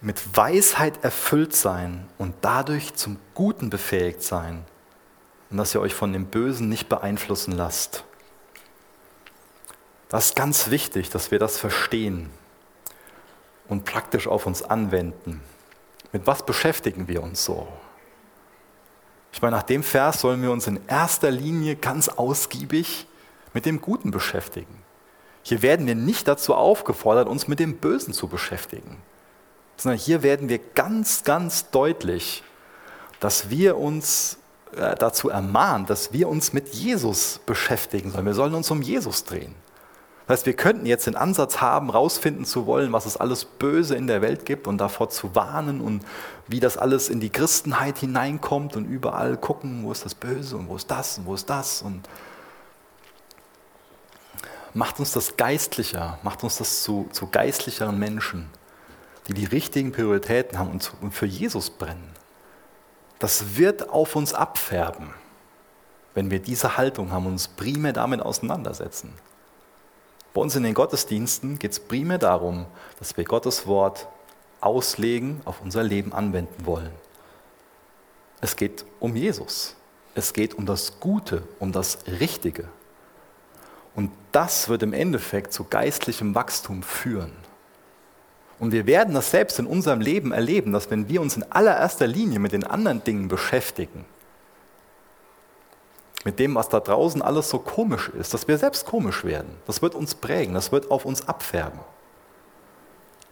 mit Weisheit erfüllt sein und dadurch zum Guten befähigt sein und dass ihr euch von dem Bösen nicht beeinflussen lasst. Das ist ganz wichtig, dass wir das verstehen und praktisch auf uns anwenden. Mit was beschäftigen wir uns so? Ich meine, nach dem Vers sollen wir uns in erster Linie ganz ausgiebig mit dem Guten beschäftigen. Hier werden wir nicht dazu aufgefordert, uns mit dem Bösen zu beschäftigen sondern hier werden wir ganz, ganz deutlich, dass wir uns äh, dazu ermahnen, dass wir uns mit Jesus beschäftigen sollen. Wir sollen uns um Jesus drehen. Das heißt, wir könnten jetzt den Ansatz haben, rausfinden zu wollen, was es alles Böse in der Welt gibt und davor zu warnen und wie das alles in die Christenheit hineinkommt und überall gucken, wo ist das Böse und wo ist das und wo ist das und macht uns das geistlicher, macht uns das zu, zu geistlicheren Menschen die die richtigen Prioritäten haben und für Jesus brennen, das wird auf uns abfärben, wenn wir diese Haltung haben und uns primär damit auseinandersetzen. Bei uns in den Gottesdiensten geht es primär darum, dass wir Gottes Wort auslegen, auf unser Leben anwenden wollen. Es geht um Jesus. Es geht um das Gute, um das Richtige. Und das wird im Endeffekt zu geistlichem Wachstum führen. Und wir werden das selbst in unserem Leben erleben, dass wenn wir uns in allererster Linie mit den anderen Dingen beschäftigen, mit dem, was da draußen alles so komisch ist, dass wir selbst komisch werden. Das wird uns prägen, das wird auf uns abfärben.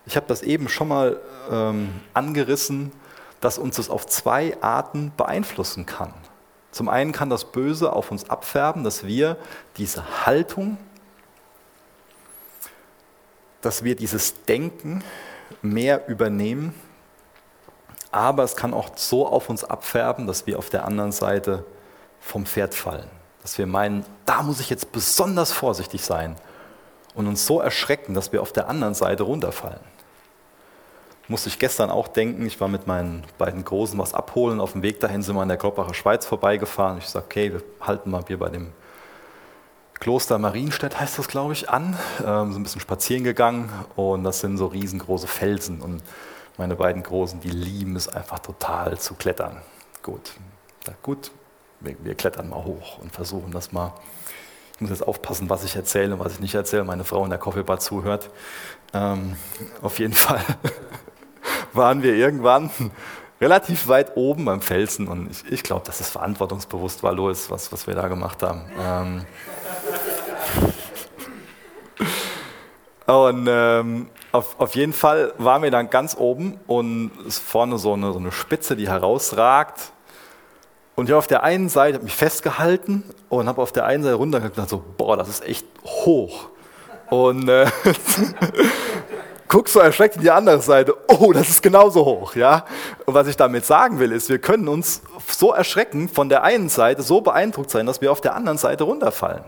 Ich habe das eben schon mal ähm, angerissen, dass uns das auf zwei Arten beeinflussen kann. Zum einen kann das Böse auf uns abfärben, dass wir diese Haltung dass wir dieses Denken mehr übernehmen, aber es kann auch so auf uns abfärben, dass wir auf der anderen Seite vom Pferd fallen. Dass wir meinen, da muss ich jetzt besonders vorsichtig sein und uns so erschrecken, dass wir auf der anderen Seite runterfallen. Musste ich gestern auch denken, ich war mit meinen beiden Großen was abholen. Auf dem Weg dahin sind wir in der Kloppacher Schweiz vorbeigefahren. Ich sage, okay, wir halten mal hier bei dem Kloster Marienstedt, heißt das, glaube ich, an. Ähm, so ein bisschen spazieren gegangen und das sind so riesengroße Felsen. Und meine beiden Großen, die lieben es einfach total zu klettern. Gut, sag, gut, wir, wir klettern mal hoch und versuchen das mal. Ich muss jetzt aufpassen, was ich erzähle und was ich nicht erzähle. Meine Frau in der Coffeebar zuhört. Ähm, auf jeden (laughs) Fall waren wir irgendwann relativ weit oben beim Felsen und ich, ich glaube, dass es verantwortungsbewusst war, Louis, was, was wir da gemacht haben. Ähm, und ähm, auf, auf, jeden Fall waren wir dann ganz oben und ist vorne so eine, so eine Spitze, die herausragt. Und ich habe auf der einen Seite mich festgehalten und habe auf der einen Seite runtergeguckt so, boah, das ist echt hoch. Und äh, (laughs) guckst so erschreckt in die andere Seite, oh, das ist genauso hoch. Ja? Und was ich damit sagen will, ist, wir können uns so erschrecken von der einen Seite, so beeindruckt sein, dass wir auf der anderen Seite runterfallen.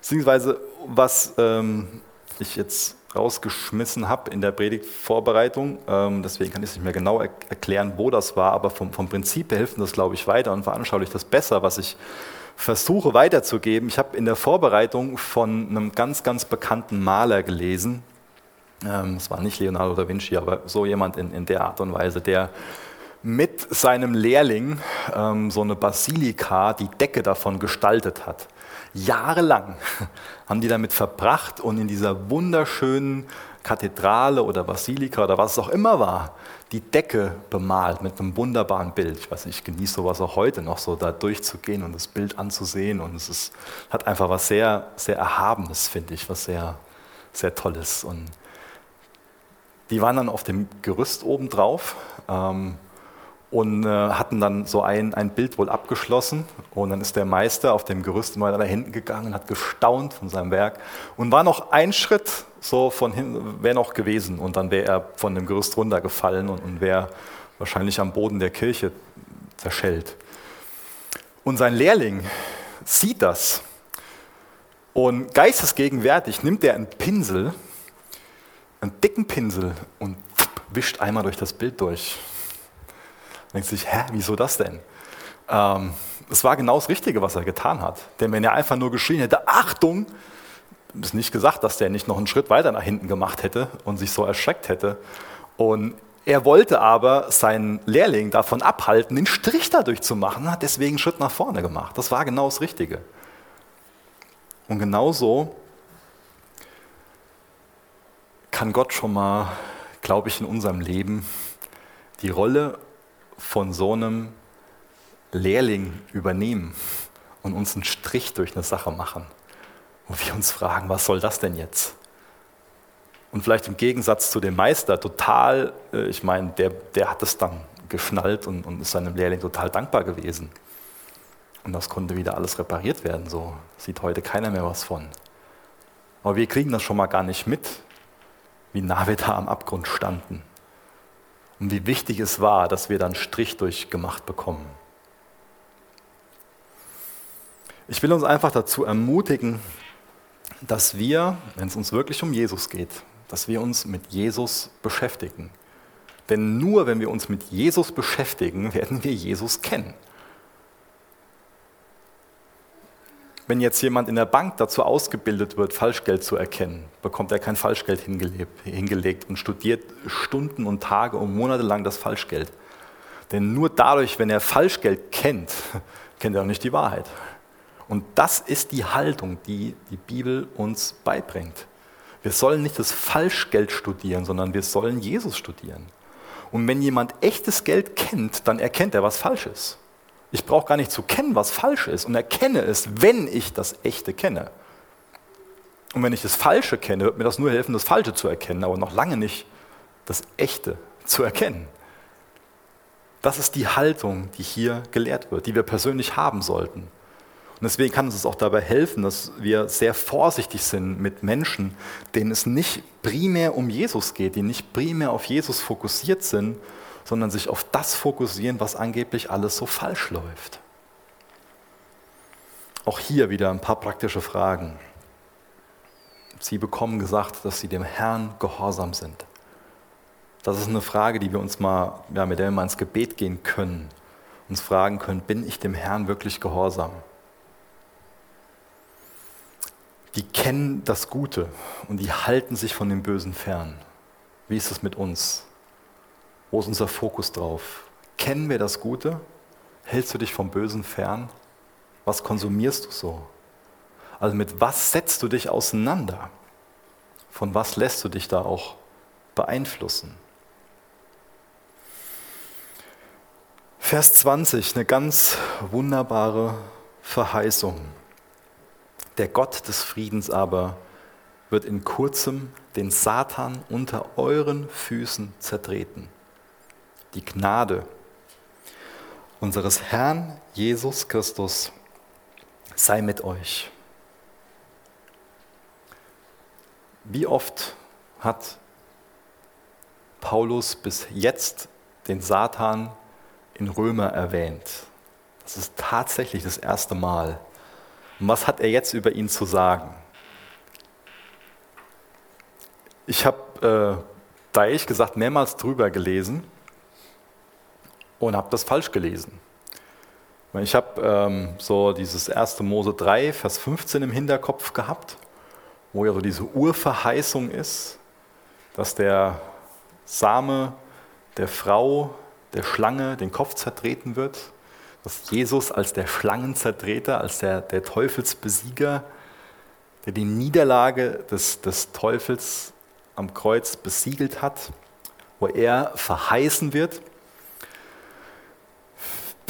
Beziehungsweise, was ähm, ich jetzt rausgeschmissen habe in der Predigtvorbereitung, ähm, deswegen kann ich es nicht mehr genau er erklären, wo das war, aber vom, vom Prinzip her hilft das, glaube ich, weiter und veranschaulicht das besser, was ich versuche weiterzugeben. Ich habe in der Vorbereitung von einem ganz, ganz bekannten Maler gelesen, ähm, es war nicht Leonardo da Vinci, aber so jemand in, in der Art und Weise, der mit seinem Lehrling ähm, so eine Basilika, die Decke davon gestaltet hat. Jahrelang (laughs) haben die damit verbracht und in dieser wunderschönen Kathedrale oder Basilika oder was es auch immer war, die Decke bemalt mit einem wunderbaren Bild. Ich weiß nicht, ich genieße sowas auch heute noch, so da durchzugehen und das Bild anzusehen. Und es ist, hat einfach was sehr, sehr Erhabenes, finde ich, was sehr, sehr Tolles. Und die waren dann auf dem Gerüst oben drauf ähm, und äh, hatten dann so ein, ein Bild wohl abgeschlossen. Und dann ist der Meister auf dem Gerüst mal da hinten gegangen und hat gestaunt von seinem Werk. Und war noch ein Schritt so von hinten, wäre noch gewesen. Und dann wäre er von dem Gerüst runtergefallen und, und wäre wahrscheinlich am Boden der Kirche zerschellt. Und sein Lehrling sieht das. Und geistesgegenwärtig nimmt er einen Pinsel einen dicken Pinsel und wischt einmal durch das Bild durch. Denkt sich, hä, wieso das denn? Ähm, es war genau das Richtige, was er getan hat. Denn wenn er einfach nur geschrien hätte, Achtung, ist nicht gesagt, dass der nicht noch einen Schritt weiter nach hinten gemacht hätte und sich so erschreckt hätte. Und er wollte aber seinen Lehrling davon abhalten, den Strich dadurch zu machen, hat deswegen einen Schritt nach vorne gemacht. Das war genau das Richtige. Und genauso kann Gott schon mal, glaube ich, in unserem Leben die Rolle von so einem Lehrling übernehmen und uns einen Strich durch eine Sache machen. Und wir uns fragen, was soll das denn jetzt? Und vielleicht im Gegensatz zu dem Meister total, äh, ich meine, der, der hat es dann geschnallt und, und ist seinem Lehrling total dankbar gewesen. Und das konnte wieder alles repariert werden. So sieht heute keiner mehr was von. Aber wir kriegen das schon mal gar nicht mit, wie nah wir da am Abgrund standen und wie wichtig es war, dass wir dann Strich durchgemacht bekommen. Ich will uns einfach dazu ermutigen, dass wir, wenn es uns wirklich um Jesus geht, dass wir uns mit Jesus beschäftigen. Denn nur wenn wir uns mit Jesus beschäftigen, (laughs) werden wir Jesus kennen. Wenn jetzt jemand in der Bank dazu ausgebildet wird, Falschgeld zu erkennen, bekommt er kein Falschgeld hingelegt und studiert Stunden und Tage und Monate lang das Falschgeld. Denn nur dadurch, wenn er Falschgeld kennt, (laughs) kennt er auch nicht die Wahrheit. Und das ist die Haltung, die die Bibel uns beibringt. Wir sollen nicht das Falschgeld studieren, sondern wir sollen Jesus studieren. Und wenn jemand echtes Geld kennt, dann erkennt er, was falsch ist. Ich brauche gar nicht zu kennen, was falsch ist und erkenne es, wenn ich das Echte kenne. Und wenn ich das Falsche kenne, wird mir das nur helfen, das Falsche zu erkennen, aber noch lange nicht das Echte zu erkennen. Das ist die Haltung, die hier gelehrt wird, die wir persönlich haben sollten. Und deswegen kann uns es auch dabei helfen, dass wir sehr vorsichtig sind mit Menschen, denen es nicht primär um Jesus geht, die nicht primär auf Jesus fokussiert sind, sondern sich auf das fokussieren, was angeblich alles so falsch läuft. Auch hier wieder ein paar praktische Fragen. Sie bekommen gesagt, dass sie dem Herrn gehorsam sind. Das ist eine Frage, die wir uns mal, ja, mit der wir mal ins Gebet gehen können, uns fragen können, bin ich dem Herrn wirklich gehorsam? Die kennen das Gute und die halten sich von dem Bösen fern. Wie ist es mit uns? Wo ist unser Fokus drauf? Kennen wir das Gute? Hältst du dich vom Bösen fern? Was konsumierst du so? Also mit was setzt du dich auseinander? Von was lässt du dich da auch beeinflussen? Vers 20, eine ganz wunderbare Verheißung. Der Gott des Friedens aber wird in kurzem den Satan unter euren Füßen zertreten. Die Gnade unseres Herrn Jesus Christus sei mit euch. Wie oft hat Paulus bis jetzt den Satan in Römer erwähnt? Das ist tatsächlich das erste Mal. Und was hat er jetzt über ihn zu sagen? Ich habe, äh, da ehrlich gesagt, mehrmals drüber gelesen und habe das falsch gelesen. Ich habe ähm, so dieses 1. Mose 3, Vers 15 im Hinterkopf gehabt, wo ja so diese Urverheißung ist, dass der Same der Frau, der Schlange, den Kopf zertreten wird, dass Jesus als der Schlangenzertreter, als der, der Teufelsbesieger, der die Niederlage des, des Teufels am Kreuz besiegelt hat, wo er verheißen wird.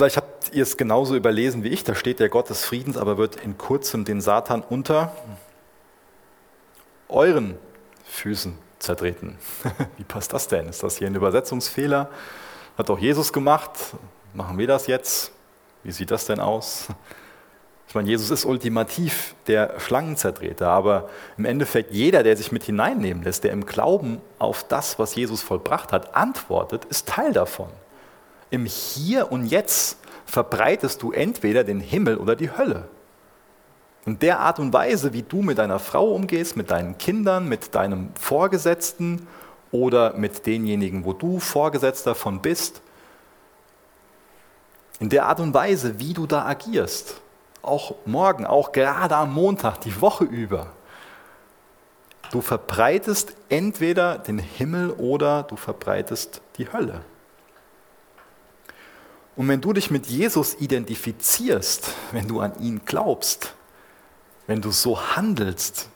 Vielleicht habt ihr es genauso überlesen wie ich, da steht der Gott des Friedens, aber wird in kurzem den Satan unter euren Füßen zertreten. (laughs) Wie passt das denn? Ist das hier ein Übersetzungsfehler? Hat auch Jesus gemacht. Machen wir das jetzt? Wie sieht das denn aus? (laughs) Ich meine, Jesus ist ultimativ der Schlangenzertreter, aber im Endeffekt jeder, der sich mit hineinnehmen lässt, der im Glauben auf das, was Jesus vollbracht hat, antwortet, ist Teil davon. Im Hier und Jetzt verbreitest du entweder den Himmel oder die Hölle. Und der Art und Weise, wie du mit deiner Frau umgehst, mit deinen Kindern, mit deinem Vorgesetzten oder mit denjenigen, wo du Vorgesetzter von bist, in der Art und Weise, wie du da agierst, auch morgen, auch gerade am Montag, die Woche über, du verbreitest entweder den Himmel oder du verbreitest die Hölle. Und wenn du dich mit Jesus identifizierst, wenn du an ihn glaubst, wenn du so handelst,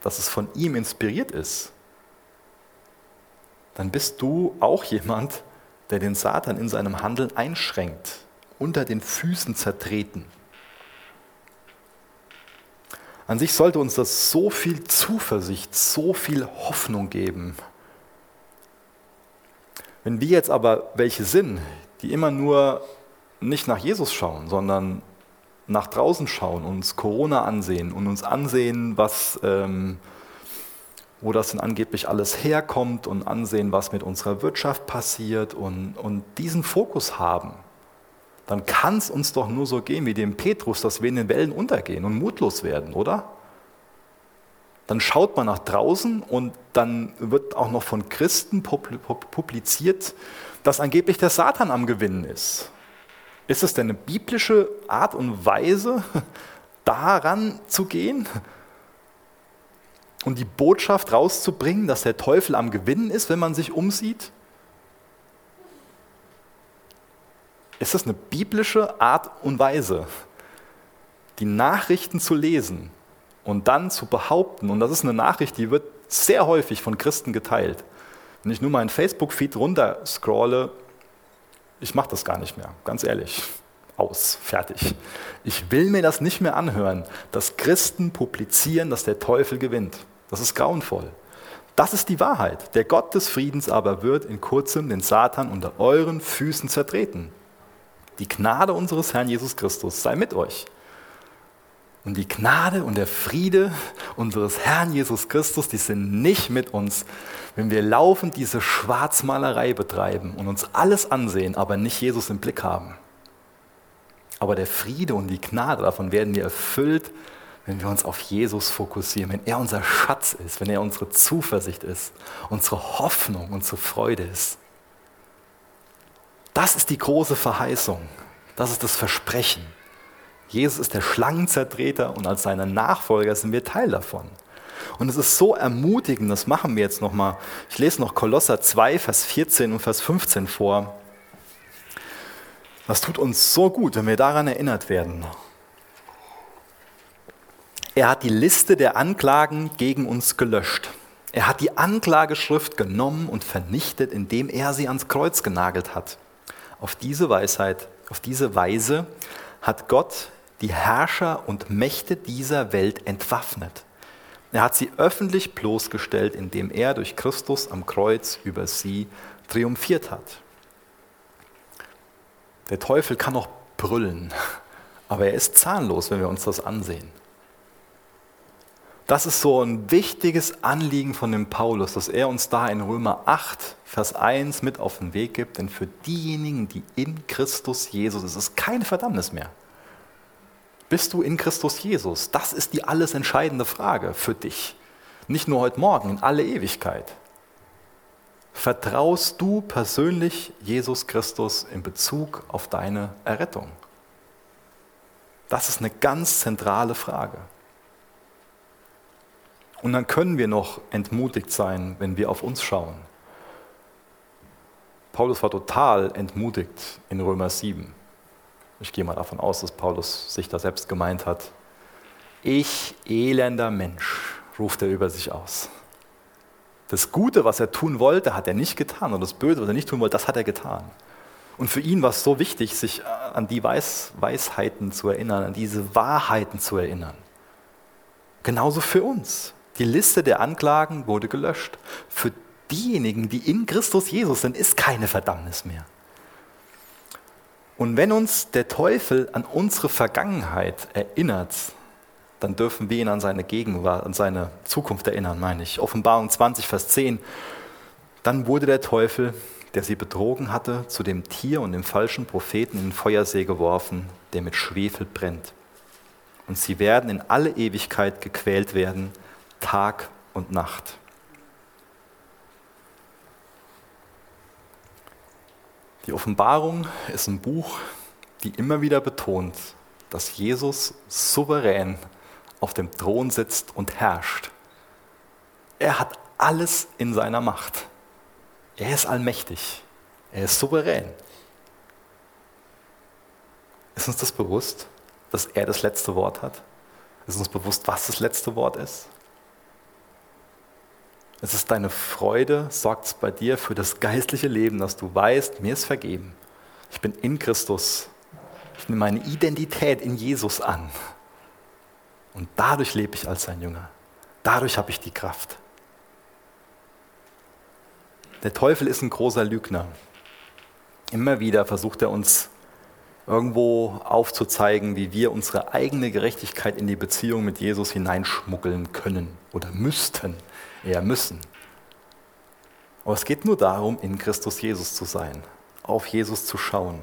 dass es von ihm inspiriert ist, dann bist du auch jemand, der den Satan in seinem Handeln einschränkt, unter den Füßen zertreten. An sich sollte uns das so viel Zuversicht, so viel Hoffnung geben. Wenn wir jetzt aber welche sind, die immer nur nicht nach Jesus schauen, sondern nach draußen schauen, uns Corona ansehen und uns ansehen, was, ähm, wo das denn angeblich alles herkommt und ansehen, was mit unserer Wirtschaft passiert und, und diesen Fokus haben, dann kann es uns doch nur so gehen wie dem Petrus, dass wir in den Wellen untergehen und mutlos werden, oder? Dann schaut man nach draußen und dann wird auch noch von Christen publiziert, dass angeblich der Satan am Gewinnen ist. Ist es denn eine biblische Art und Weise, (laughs) daran zu gehen und die Botschaft rauszubringen, dass der Teufel am Gewinnen ist, wenn man sich umsieht? Ist das eine biblische Art und Weise, die Nachrichten zu lesen und dann zu behaupten, und das ist eine Nachricht, die wird sehr häufig von Christen geteilt, wenn ich nur meinen Facebook-Feed runter scrolle, ich mache das gar nicht mehr, ganz ehrlich. Aus, fertig. Ich will mir das nicht mehr anhören, dass Christen publizieren, dass der Teufel gewinnt. Das ist grauenvoll. Das ist die Wahrheit. Der Gott des Friedens aber wird in kurzem den Satan unter euren Füßen zertreten. Die Gnade unseres Herrn Jesus Christus sei mit euch. Und die Gnade und der Friede unseres Herrn Jesus Christus, die sind nicht mit uns, wenn wir laufend diese Schwarzmalerei betreiben und uns alles ansehen, aber nicht Jesus im Blick haben. Aber der Friede und die Gnade, davon werden wir erfüllt, wenn wir uns auf Jesus fokussieren, wenn er unser Schatz ist, wenn er unsere Zuversicht ist, unsere Hoffnung, unsere Freude ist. Das ist die große Verheißung, das ist das Versprechen. Jesus ist der Schlangenzertreter und als seine Nachfolger sind wir Teil davon. Und es ist so ermutigend, das machen wir jetzt nochmal. Ich lese noch Kolosser 2, Vers 14 und Vers 15 vor. Das tut uns so gut, wenn wir daran erinnert werden. Er hat die Liste der Anklagen gegen uns gelöscht. Er hat die Anklageschrift genommen und vernichtet, indem er sie ans Kreuz genagelt hat. Auf diese Weisheit, auf diese Weise hat Gott die Herrscher und Mächte dieser Welt entwaffnet. Er hat sie öffentlich bloßgestellt, indem er durch Christus am Kreuz über sie triumphiert hat. Der Teufel kann auch brüllen, (laughs) aber er ist zahnlos, wenn wir uns das ansehen. Das ist so ein wichtiges Anliegen von dem Paulus, dass er uns da in Römer 8, Vers 1 mit auf den Weg gibt. Denn für diejenigen, die in Christus Jesus, ist es keine Verdammnis mehr. Bist du in Christus Jesus? Das ist die alles entscheidende Frage für dich. Nicht nur heute Morgen, in alle Ewigkeit. Vertraust du persönlich Jesus Christus in Bezug auf deine Errettung? Das ist eine ganz zentrale Frage. Und dann können wir noch entmutigt sein, wenn wir auf uns schauen. Paulus war total entmutigt in Römer 7. Ich gehe mal davon aus, dass Paulus sich da selbst gemeint hat. Ich, elender Mensch, ruft er über sich aus. Das Gute, was er tun wollte, hat er nicht getan. Und das Böse, was er nicht tun wollte, das hat er getan. Und für ihn war es so wichtig, sich an die Weis Weisheiten zu erinnern, an diese Wahrheiten zu erinnern. Genauso für uns. Die Liste der Anklagen wurde gelöscht. Für diejenigen, die in Christus Jesus sind, ist keine Verdammnis mehr. Und wenn uns der Teufel an unsere Vergangenheit erinnert, dann dürfen wir ihn an seine Gegenwart, an seine Zukunft erinnern, meine ich. Offenbarung 20, Vers 10. Dann wurde der Teufel, der sie betrogen hatte, zu dem Tier und dem falschen Propheten in den Feuersee geworfen, der mit Schwefel brennt. Und sie werden in alle Ewigkeit gequält werden, Tag und Nacht. Die Offenbarung ist ein Buch, die immer wieder betont, dass Jesus souverän auf dem Thron sitzt und herrscht. Er hat alles in seiner Macht. Er ist allmächtig. Er ist souverän. Ist uns das bewusst, dass er das letzte Wort hat? Ist uns bewusst, was das letzte Wort ist? Es ist deine Freude, sorgt bei dir für das geistliche Leben, dass du weißt, mir ist vergeben. Ich bin in Christus. Ich nehme meine Identität in Jesus an. Und dadurch lebe ich als sein Jünger. Dadurch habe ich die Kraft. Der Teufel ist ein großer Lügner. Immer wieder versucht er uns irgendwo aufzuzeigen, wie wir unsere eigene Gerechtigkeit in die Beziehung mit Jesus hineinschmuggeln können oder müssten eher müssen. Aber es geht nur darum, in Christus Jesus zu sein, auf Jesus zu schauen.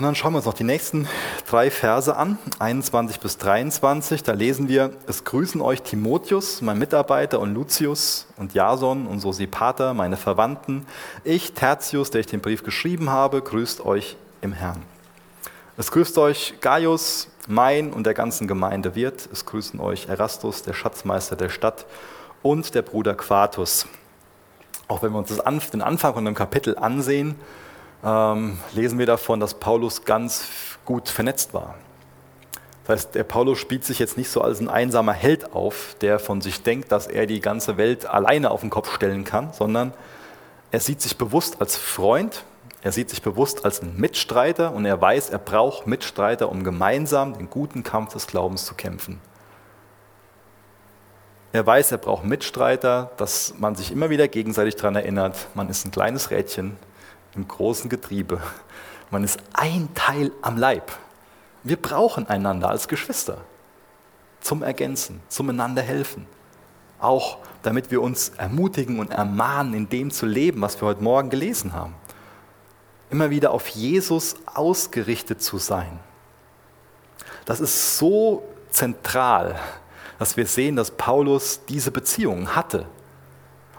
Und dann schauen wir uns noch die nächsten drei Verse an, 21 bis 23. Da lesen wir, es grüßen euch Timotheus, mein Mitarbeiter, und Lucius und Jason und Sosipater, meine Verwandten. Ich, Tertius, der ich den Brief geschrieben habe, grüßt euch im Herrn. Es grüßt euch Gaius, mein und der ganzen Gemeinde Wirt. Es grüßen euch Erastus, der Schatzmeister der Stadt, und der Bruder Quartus. Auch wenn wir uns das, den Anfang von dem Kapitel ansehen, ähm, lesen wir davon, dass Paulus ganz gut vernetzt war. Das heißt, der Paulus spielt sich jetzt nicht so als ein einsamer Held auf, der von sich denkt, dass er die ganze Welt alleine auf den Kopf stellen kann, sondern er sieht sich bewusst als Freund er sieht sich bewusst als ein Mitstreiter und er weiß, er braucht Mitstreiter, um gemeinsam den guten Kampf des Glaubens zu kämpfen. Er weiß, er braucht Mitstreiter, dass man sich immer wieder gegenseitig daran erinnert, man ist ein kleines Rädchen im großen Getriebe. Man ist ein Teil am Leib. Wir brauchen einander als Geschwister zum Ergänzen, zum einander helfen. Auch damit wir uns ermutigen und ermahnen, in dem zu leben, was wir heute Morgen gelesen haben. Immer wieder auf Jesus ausgerichtet zu sein. Das ist so zentral, dass wir sehen, dass Paulus diese Beziehungen hatte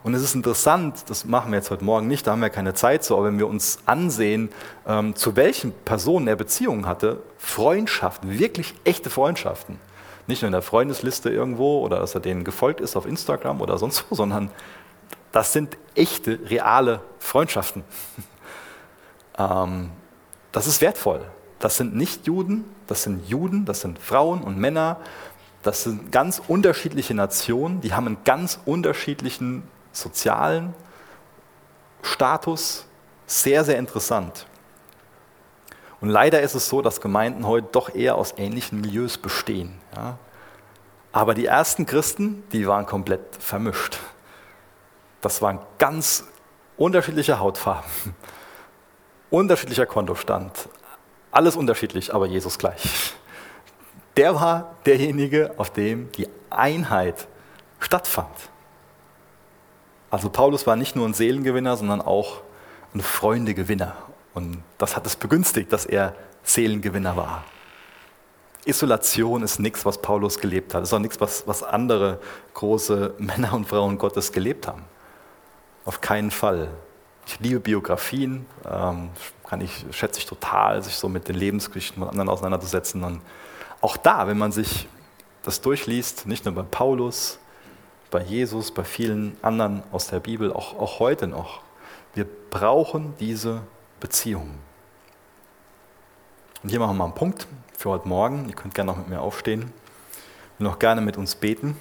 und es ist interessant, das machen wir jetzt heute Morgen nicht, da haben wir keine Zeit zu, aber wenn wir uns ansehen, ähm, zu welchen Personen er Beziehungen hatte, Freundschaften, wirklich echte Freundschaften. Nicht nur in der Freundesliste irgendwo oder dass er denen gefolgt ist auf Instagram oder sonst wo, sondern das sind echte, reale Freundschaften. Ähm, das ist wertvoll. Das sind nicht Juden, das sind Juden, das sind Frauen und Männer, das sind ganz unterschiedliche Nationen, die haben einen ganz unterschiedlichen sozialen Status sehr, sehr interessant. Und leider ist es so, dass Gemeinden heute doch eher aus ähnlichen Milieus bestehen. Ja. Aber die ersten Christen, die waren komplett vermischt. Das waren ganz unterschiedliche Hautfarben, unterschiedlicher Kontostand, alles unterschiedlich, aber Jesus gleich. Der war derjenige, auf dem die Einheit stattfand. Also Paulus war nicht nur ein Seelengewinner, sondern auch ein Freundegewinner. Und das hat es begünstigt, dass er Seelengewinner war. Isolation ist nichts, was Paulus gelebt hat. Es ist auch nichts, was, was andere große Männer und Frauen Gottes gelebt haben. Auf keinen Fall. Ich liebe Biografien, ähm, kann ich, schätze ich total, sich so mit den Lebensgeschichten von anderen auseinanderzusetzen. Und auch da, wenn man sich das durchliest, nicht nur bei Paulus, bei Jesus, bei vielen anderen aus der Bibel, auch, auch heute noch. Wir brauchen diese Beziehung. Und hier machen wir mal einen Punkt für heute Morgen. Ihr könnt gerne noch mit mir aufstehen. Will noch gerne mit uns beten.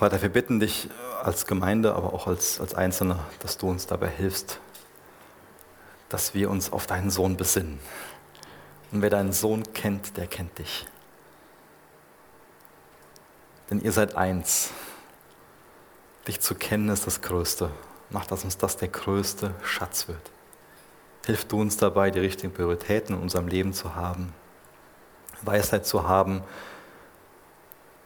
Vater, wir bitten dich als Gemeinde, aber auch als, als Einzelne, dass du uns dabei hilfst, dass wir uns auf deinen Sohn besinnen. Und wer deinen Sohn kennt, der kennt dich. Denn ihr seid eins. Dich zu kennen ist das Größte. Mach, dass uns das der größte Schatz wird. Hilf du uns dabei, die richtigen Prioritäten in unserem Leben zu haben, Weisheit zu haben,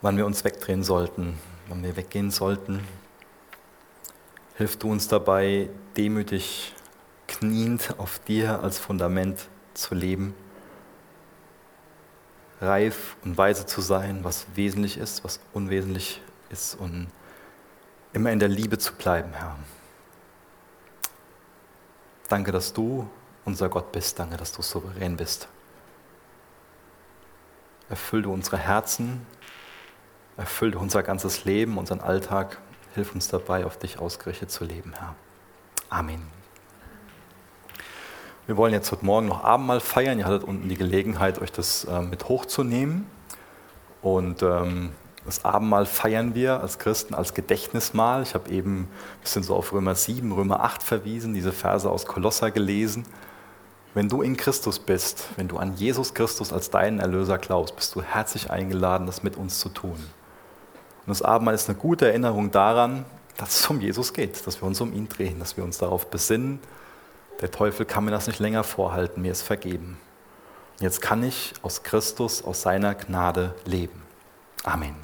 wann wir uns wegdrehen sollten, wann wir weggehen sollten. Hilf du uns dabei, demütig kniend auf dir als Fundament zu leben, reif und weise zu sein, was wesentlich ist, was unwesentlich ist und immer in der Liebe zu bleiben, Herr. Danke, dass du unser Gott bist. Danke, dass du souverän bist. Erfülle unsere Herzen, erfülle unser ganzes Leben, unseren Alltag. Hilf uns dabei, auf dich ausgerichtet zu leben, Herr. Amen. Wir wollen jetzt heute Morgen noch Abendmahl feiern. Ihr hattet unten die Gelegenheit, euch das äh, mit hochzunehmen. Und ähm, das Abendmahl feiern wir als Christen als Gedächtnismahl. Ich habe eben ein bisschen so auf Römer 7, Römer 8 verwiesen, diese Verse aus Kolosser gelesen. Wenn du in Christus bist, wenn du an Jesus Christus als deinen Erlöser glaubst, bist du herzlich eingeladen, das mit uns zu tun. Und das Abendmahl ist eine gute Erinnerung daran, dass es um Jesus geht, dass wir uns um ihn drehen, dass wir uns darauf besinnen, der Teufel kann mir das nicht länger vorhalten, mir ist vergeben. Jetzt kann ich aus Christus, aus seiner Gnade leben. Amen.